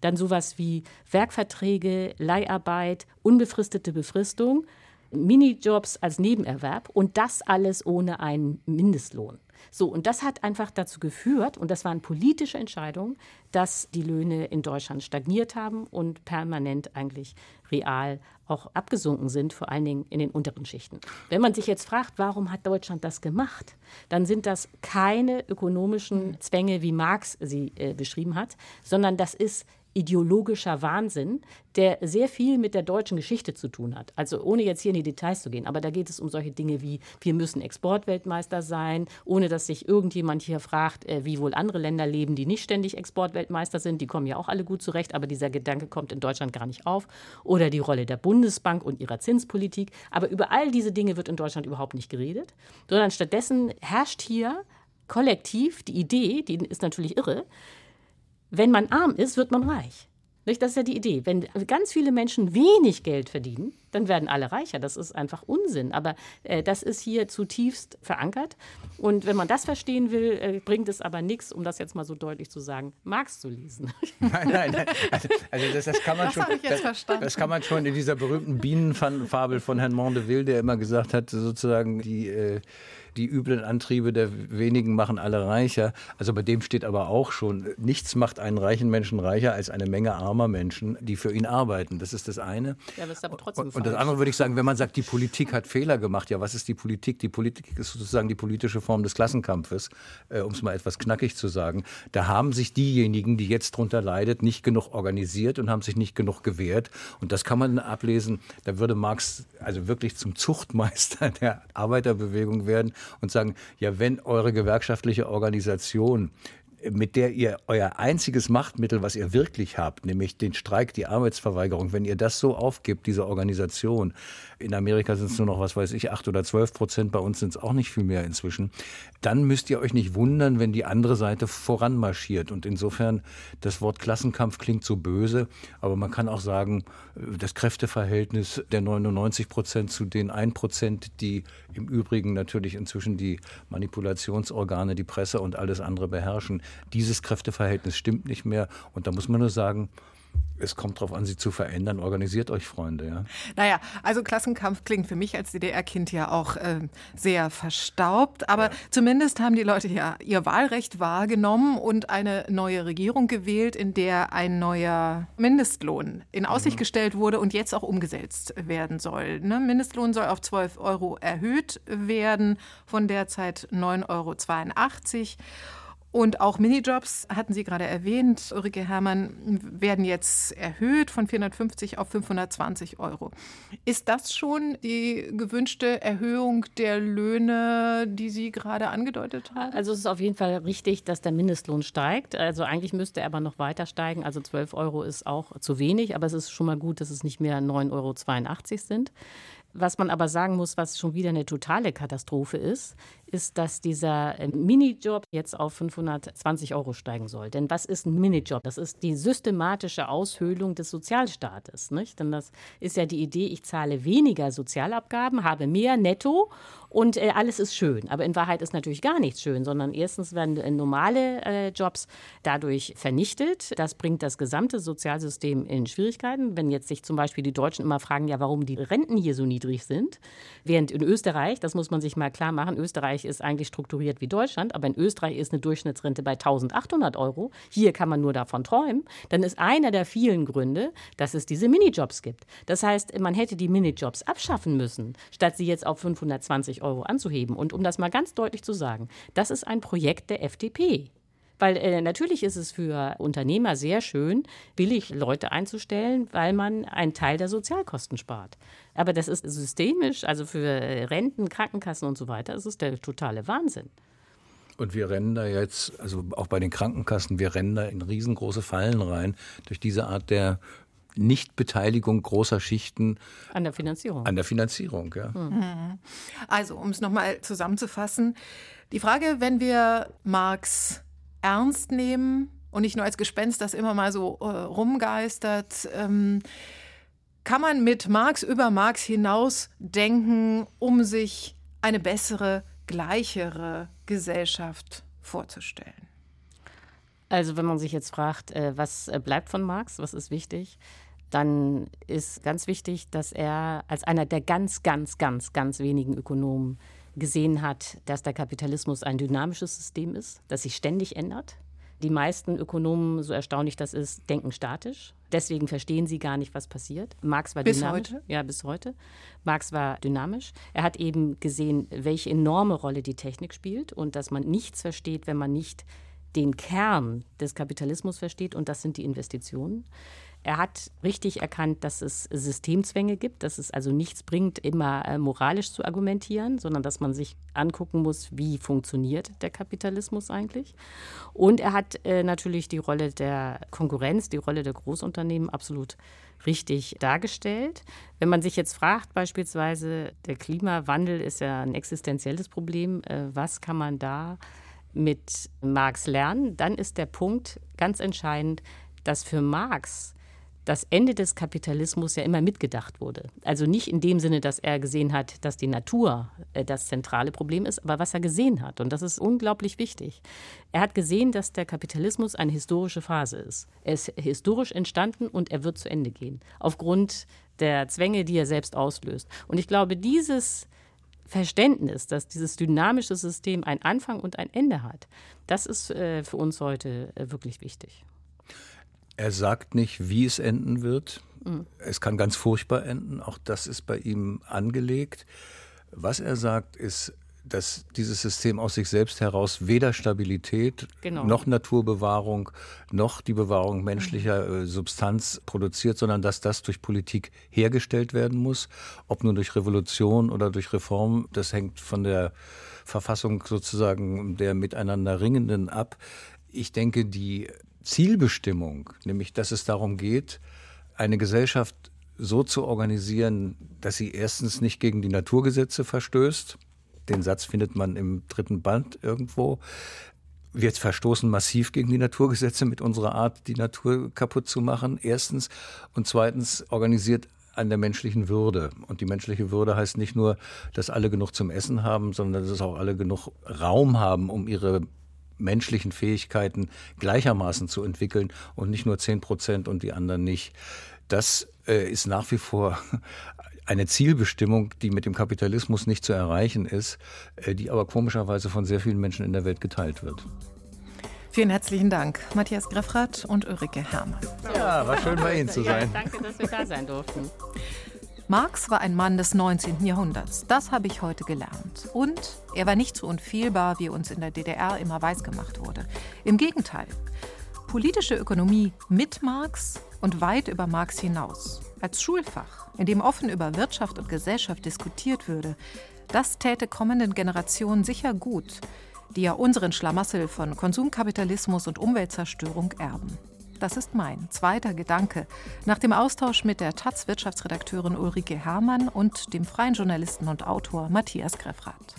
S2: Dann sowas wie Werkverträge, Leiharbeit, unbefristete Befristung. Minijobs als Nebenerwerb und das alles ohne einen Mindestlohn. So, und das hat einfach dazu geführt, und das waren politische Entscheidungen, dass die Löhne in Deutschland stagniert haben und permanent eigentlich real auch abgesunken sind, vor allen Dingen in den unteren Schichten. Wenn man sich jetzt fragt, warum hat Deutschland das gemacht, dann sind das keine ökonomischen Zwänge, wie Marx sie äh, beschrieben hat, sondern das ist ideologischer Wahnsinn, der sehr viel mit der deutschen Geschichte zu tun hat. Also ohne jetzt hier in die Details zu gehen, aber da geht es um solche Dinge wie, wir müssen Exportweltmeister sein, ohne dass sich irgendjemand hier fragt, äh, wie wohl andere Länder leben, die nicht ständig Exportweltmeister sind. Die kommen ja auch alle gut zurecht, aber dieser Gedanke kommt in Deutschland gar nicht auf. Oder die Rolle der Bundesbank und ihrer Zinspolitik. Aber über all diese Dinge wird in Deutschland überhaupt nicht geredet, sondern stattdessen herrscht hier kollektiv die Idee, die ist natürlich irre, wenn man arm ist, wird man reich. Das ist ja die Idee. Wenn ganz viele Menschen wenig Geld verdienen, dann werden alle reicher. Das ist einfach Unsinn. Aber äh, das ist hier zutiefst verankert. Und wenn man das verstehen will, äh, bringt es aber nichts, um das jetzt mal so deutlich zu sagen, Marx zu lesen.
S3: Nein, nein, nein. Also, also das, das, kann man
S4: das
S3: schon. Das, das, kann man schon in dieser berühmten Bienenfabel von Herrn Mondeville, der immer gesagt hat, sozusagen die. Äh, die üblen Antriebe der wenigen machen alle reicher. Also bei dem steht aber auch schon, nichts macht einen reichen Menschen reicher als eine Menge armer Menschen, die für ihn arbeiten. Das ist das eine.
S2: Ja, das ist aber trotzdem
S3: und, und das andere würde ich sagen, wenn man sagt, die Politik hat Fehler gemacht, ja, was ist die Politik? Die Politik ist sozusagen die politische Form des Klassenkampfes, äh, um es mal etwas knackig zu sagen. Da haben sich diejenigen, die jetzt drunter leidet, nicht genug organisiert und haben sich nicht genug gewehrt. Und das kann man ablesen. Da würde Marx also wirklich zum Zuchtmeister der Arbeiterbewegung werden und sagen, ja, wenn eure gewerkschaftliche Organisation mit der ihr euer einziges Machtmittel, was ihr wirklich habt, nämlich den Streik, die Arbeitsverweigerung, wenn ihr das so aufgibt, diese Organisation, in Amerika sind es nur noch, was weiß ich, acht oder zwölf Prozent, bei uns sind es auch nicht viel mehr inzwischen, dann müsst ihr euch nicht wundern, wenn die andere Seite voranmarschiert. Und insofern, das Wort Klassenkampf klingt so böse, aber man kann auch sagen, das Kräfteverhältnis der 99 Prozent zu den ein Prozent, die im Übrigen natürlich inzwischen die Manipulationsorgane, die Presse und alles andere beherrschen, dieses Kräfteverhältnis stimmt nicht mehr. Und da muss man nur sagen, es kommt darauf an, sie zu verändern. Organisiert euch, Freunde. Ja?
S4: Naja, also Klassenkampf klingt für mich als DDR-Kind ja auch äh, sehr verstaubt. Aber ja. zumindest haben die Leute ja ihr Wahlrecht wahrgenommen und eine neue Regierung gewählt, in der ein neuer Mindestlohn in Aussicht mhm. gestellt wurde und jetzt auch umgesetzt werden soll. Ne? Mindestlohn soll auf 12 Euro erhöht werden, von derzeit 9,82 Euro. Und auch Minijobs, hatten Sie gerade erwähnt, Ulrike Herrmann, werden jetzt erhöht von 450 auf 520 Euro. Ist das schon die gewünschte Erhöhung der Löhne, die Sie gerade angedeutet haben?
S2: Also es ist auf jeden Fall richtig, dass der Mindestlohn steigt. Also eigentlich müsste er aber noch weiter steigen. Also 12 Euro ist auch zu wenig, aber es ist schon mal gut, dass es nicht mehr 9,82 Euro sind. Was man aber sagen muss, was schon wieder eine totale Katastrophe ist, ist, dass dieser äh, Minijob jetzt auf 520 Euro steigen soll. Denn was ist ein Minijob? Das ist die systematische Aushöhlung des Sozialstaates. Nicht? Denn das ist ja die Idee, ich zahle weniger Sozialabgaben, habe mehr netto und äh, alles ist schön. Aber in Wahrheit ist natürlich gar nichts schön, sondern erstens werden äh, normale äh, Jobs dadurch vernichtet. Das bringt das gesamte Sozialsystem in Schwierigkeiten. Wenn jetzt sich zum Beispiel die Deutschen immer fragen, ja, warum die Renten hier so niedrig sind, während in Österreich, das muss man sich mal klar machen, Österreich ist eigentlich strukturiert wie Deutschland, aber in Österreich ist eine Durchschnittsrente bei 1800 Euro. Hier kann man nur davon träumen. Dann ist einer der vielen Gründe, dass es diese Minijobs gibt. Das heißt, man hätte die Minijobs abschaffen müssen, statt sie jetzt auf 520 Euro anzuheben. Und um das mal ganz deutlich zu sagen, das ist ein Projekt der FDP. Weil äh, natürlich ist es für Unternehmer sehr schön, billig Leute einzustellen, weil man einen Teil der Sozialkosten spart. Aber das ist systemisch, also für Renten, Krankenkassen und so weiter, ist es der totale Wahnsinn.
S3: Und wir rennen da jetzt, also auch bei den Krankenkassen, wir rennen da in riesengroße Fallen rein durch diese Art der Nichtbeteiligung großer Schichten
S2: an der Finanzierung.
S3: An der Finanzierung, ja.
S4: Mhm. Also, um es nochmal zusammenzufassen, die Frage, wenn wir Marx ernst nehmen, und nicht nur als Gespenst, das immer mal so äh, rumgeistert. Ähm, kann man mit Marx über Marx hinaus denken, um sich eine bessere, gleichere Gesellschaft vorzustellen?
S2: Also wenn man sich jetzt fragt, äh, was äh, bleibt von Marx, was ist wichtig, dann ist ganz wichtig, dass er als einer der ganz, ganz, ganz, ganz wenigen Ökonomen gesehen hat, dass der Kapitalismus ein dynamisches System ist, das sich ständig ändert. Die meisten Ökonomen, so erstaunlich das ist, denken statisch. Deswegen verstehen sie gar nicht, was passiert. Marx war
S4: bis
S2: dynamisch.
S4: Heute?
S2: Ja, bis heute. Marx war dynamisch. Er hat eben gesehen, welche enorme Rolle die Technik spielt und dass man nichts versteht, wenn man nicht den Kern des Kapitalismus versteht, und das sind die Investitionen. Er hat richtig erkannt, dass es Systemzwänge gibt, dass es also nichts bringt, immer äh, moralisch zu argumentieren, sondern dass man sich angucken muss, wie funktioniert der Kapitalismus eigentlich. Und er hat äh, natürlich die Rolle der Konkurrenz, die Rolle der Großunternehmen absolut richtig dargestellt. Wenn man sich jetzt fragt, beispielsweise, der Klimawandel ist ja ein existenzielles Problem, äh, was kann man da mit Marx lernen, dann ist der Punkt ganz entscheidend, dass für Marx das Ende des Kapitalismus ja immer mitgedacht wurde. Also nicht in dem Sinne, dass er gesehen hat, dass die Natur äh, das zentrale Problem ist, aber was er gesehen hat. Und das ist unglaublich wichtig. Er hat gesehen, dass der Kapitalismus eine historische Phase ist. Er ist historisch entstanden und er wird zu Ende gehen. Aufgrund der Zwänge, die er selbst auslöst. Und ich glaube, dieses Verständnis, dass dieses dynamische System einen Anfang und ein Ende hat, das ist äh, für uns heute äh, wirklich wichtig.
S3: Er sagt nicht, wie es enden wird. Mhm. Es kann ganz furchtbar enden. Auch das ist bei ihm angelegt. Was er sagt, ist, dass dieses System aus sich selbst heraus weder Stabilität genau. noch Naturbewahrung noch die Bewahrung menschlicher mhm. Substanz produziert, sondern dass das durch Politik hergestellt werden muss. Ob nur durch Revolution oder durch Reform, das hängt von der Verfassung sozusagen der miteinander Ringenden ab. Ich denke, die Zielbestimmung, nämlich dass es darum geht, eine Gesellschaft so zu organisieren, dass sie erstens nicht gegen die Naturgesetze verstößt. Den Satz findet man im dritten Band irgendwo. Wir verstoßen massiv gegen die Naturgesetze mit unserer Art, die Natur kaputt zu machen. Erstens. Und zweitens organisiert an der menschlichen Würde. Und die menschliche Würde heißt nicht nur, dass alle genug zum Essen haben, sondern dass auch alle genug Raum haben, um ihre menschlichen Fähigkeiten gleichermaßen zu entwickeln und nicht nur 10 Prozent und die anderen nicht. Das äh, ist nach wie vor eine Zielbestimmung, die mit dem Kapitalismus nicht zu erreichen ist, äh, die aber komischerweise von sehr vielen Menschen in der Welt geteilt wird.
S4: Vielen herzlichen Dank, Matthias Greffrath und Ulrike Herrmann.
S3: Ja, war schön bei Ihnen zu sein.
S2: Ja, danke, dass wir da sein durften.
S4: Marx war ein Mann des 19. Jahrhunderts. Das habe ich heute gelernt. Und er war nicht so unfehlbar, wie uns in der DDR immer weisgemacht wurde. Im Gegenteil. Politische Ökonomie mit Marx und weit über Marx hinaus. Als Schulfach, in dem offen über Wirtschaft und Gesellschaft diskutiert würde, das täte kommenden Generationen sicher gut, die ja unseren Schlamassel von Konsumkapitalismus und Umweltzerstörung erben. Das ist mein zweiter Gedanke nach dem Austausch mit der Taz-Wirtschaftsredakteurin Ulrike Herrmann und dem freien Journalisten und Autor Matthias Greffrath.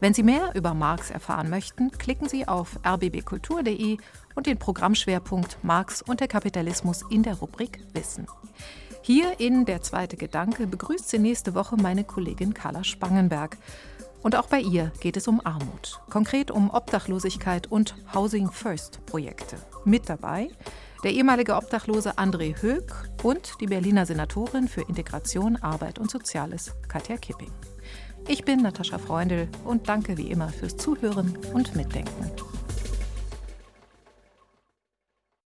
S4: Wenn Sie mehr über Marx erfahren möchten, klicken Sie auf rbbkultur.de und den Programmschwerpunkt Marx und der Kapitalismus in der Rubrik Wissen. Hier in Der zweite Gedanke begrüßt Sie nächste Woche meine Kollegin Carla Spangenberg. Und auch bei ihr geht es um Armut, konkret um Obdachlosigkeit und Housing First Projekte. Mit dabei der ehemalige Obdachlose André Höck und die Berliner Senatorin für Integration, Arbeit und Soziales, Katja Kipping. Ich bin Natascha Freundl und danke wie immer fürs Zuhören und Mitdenken.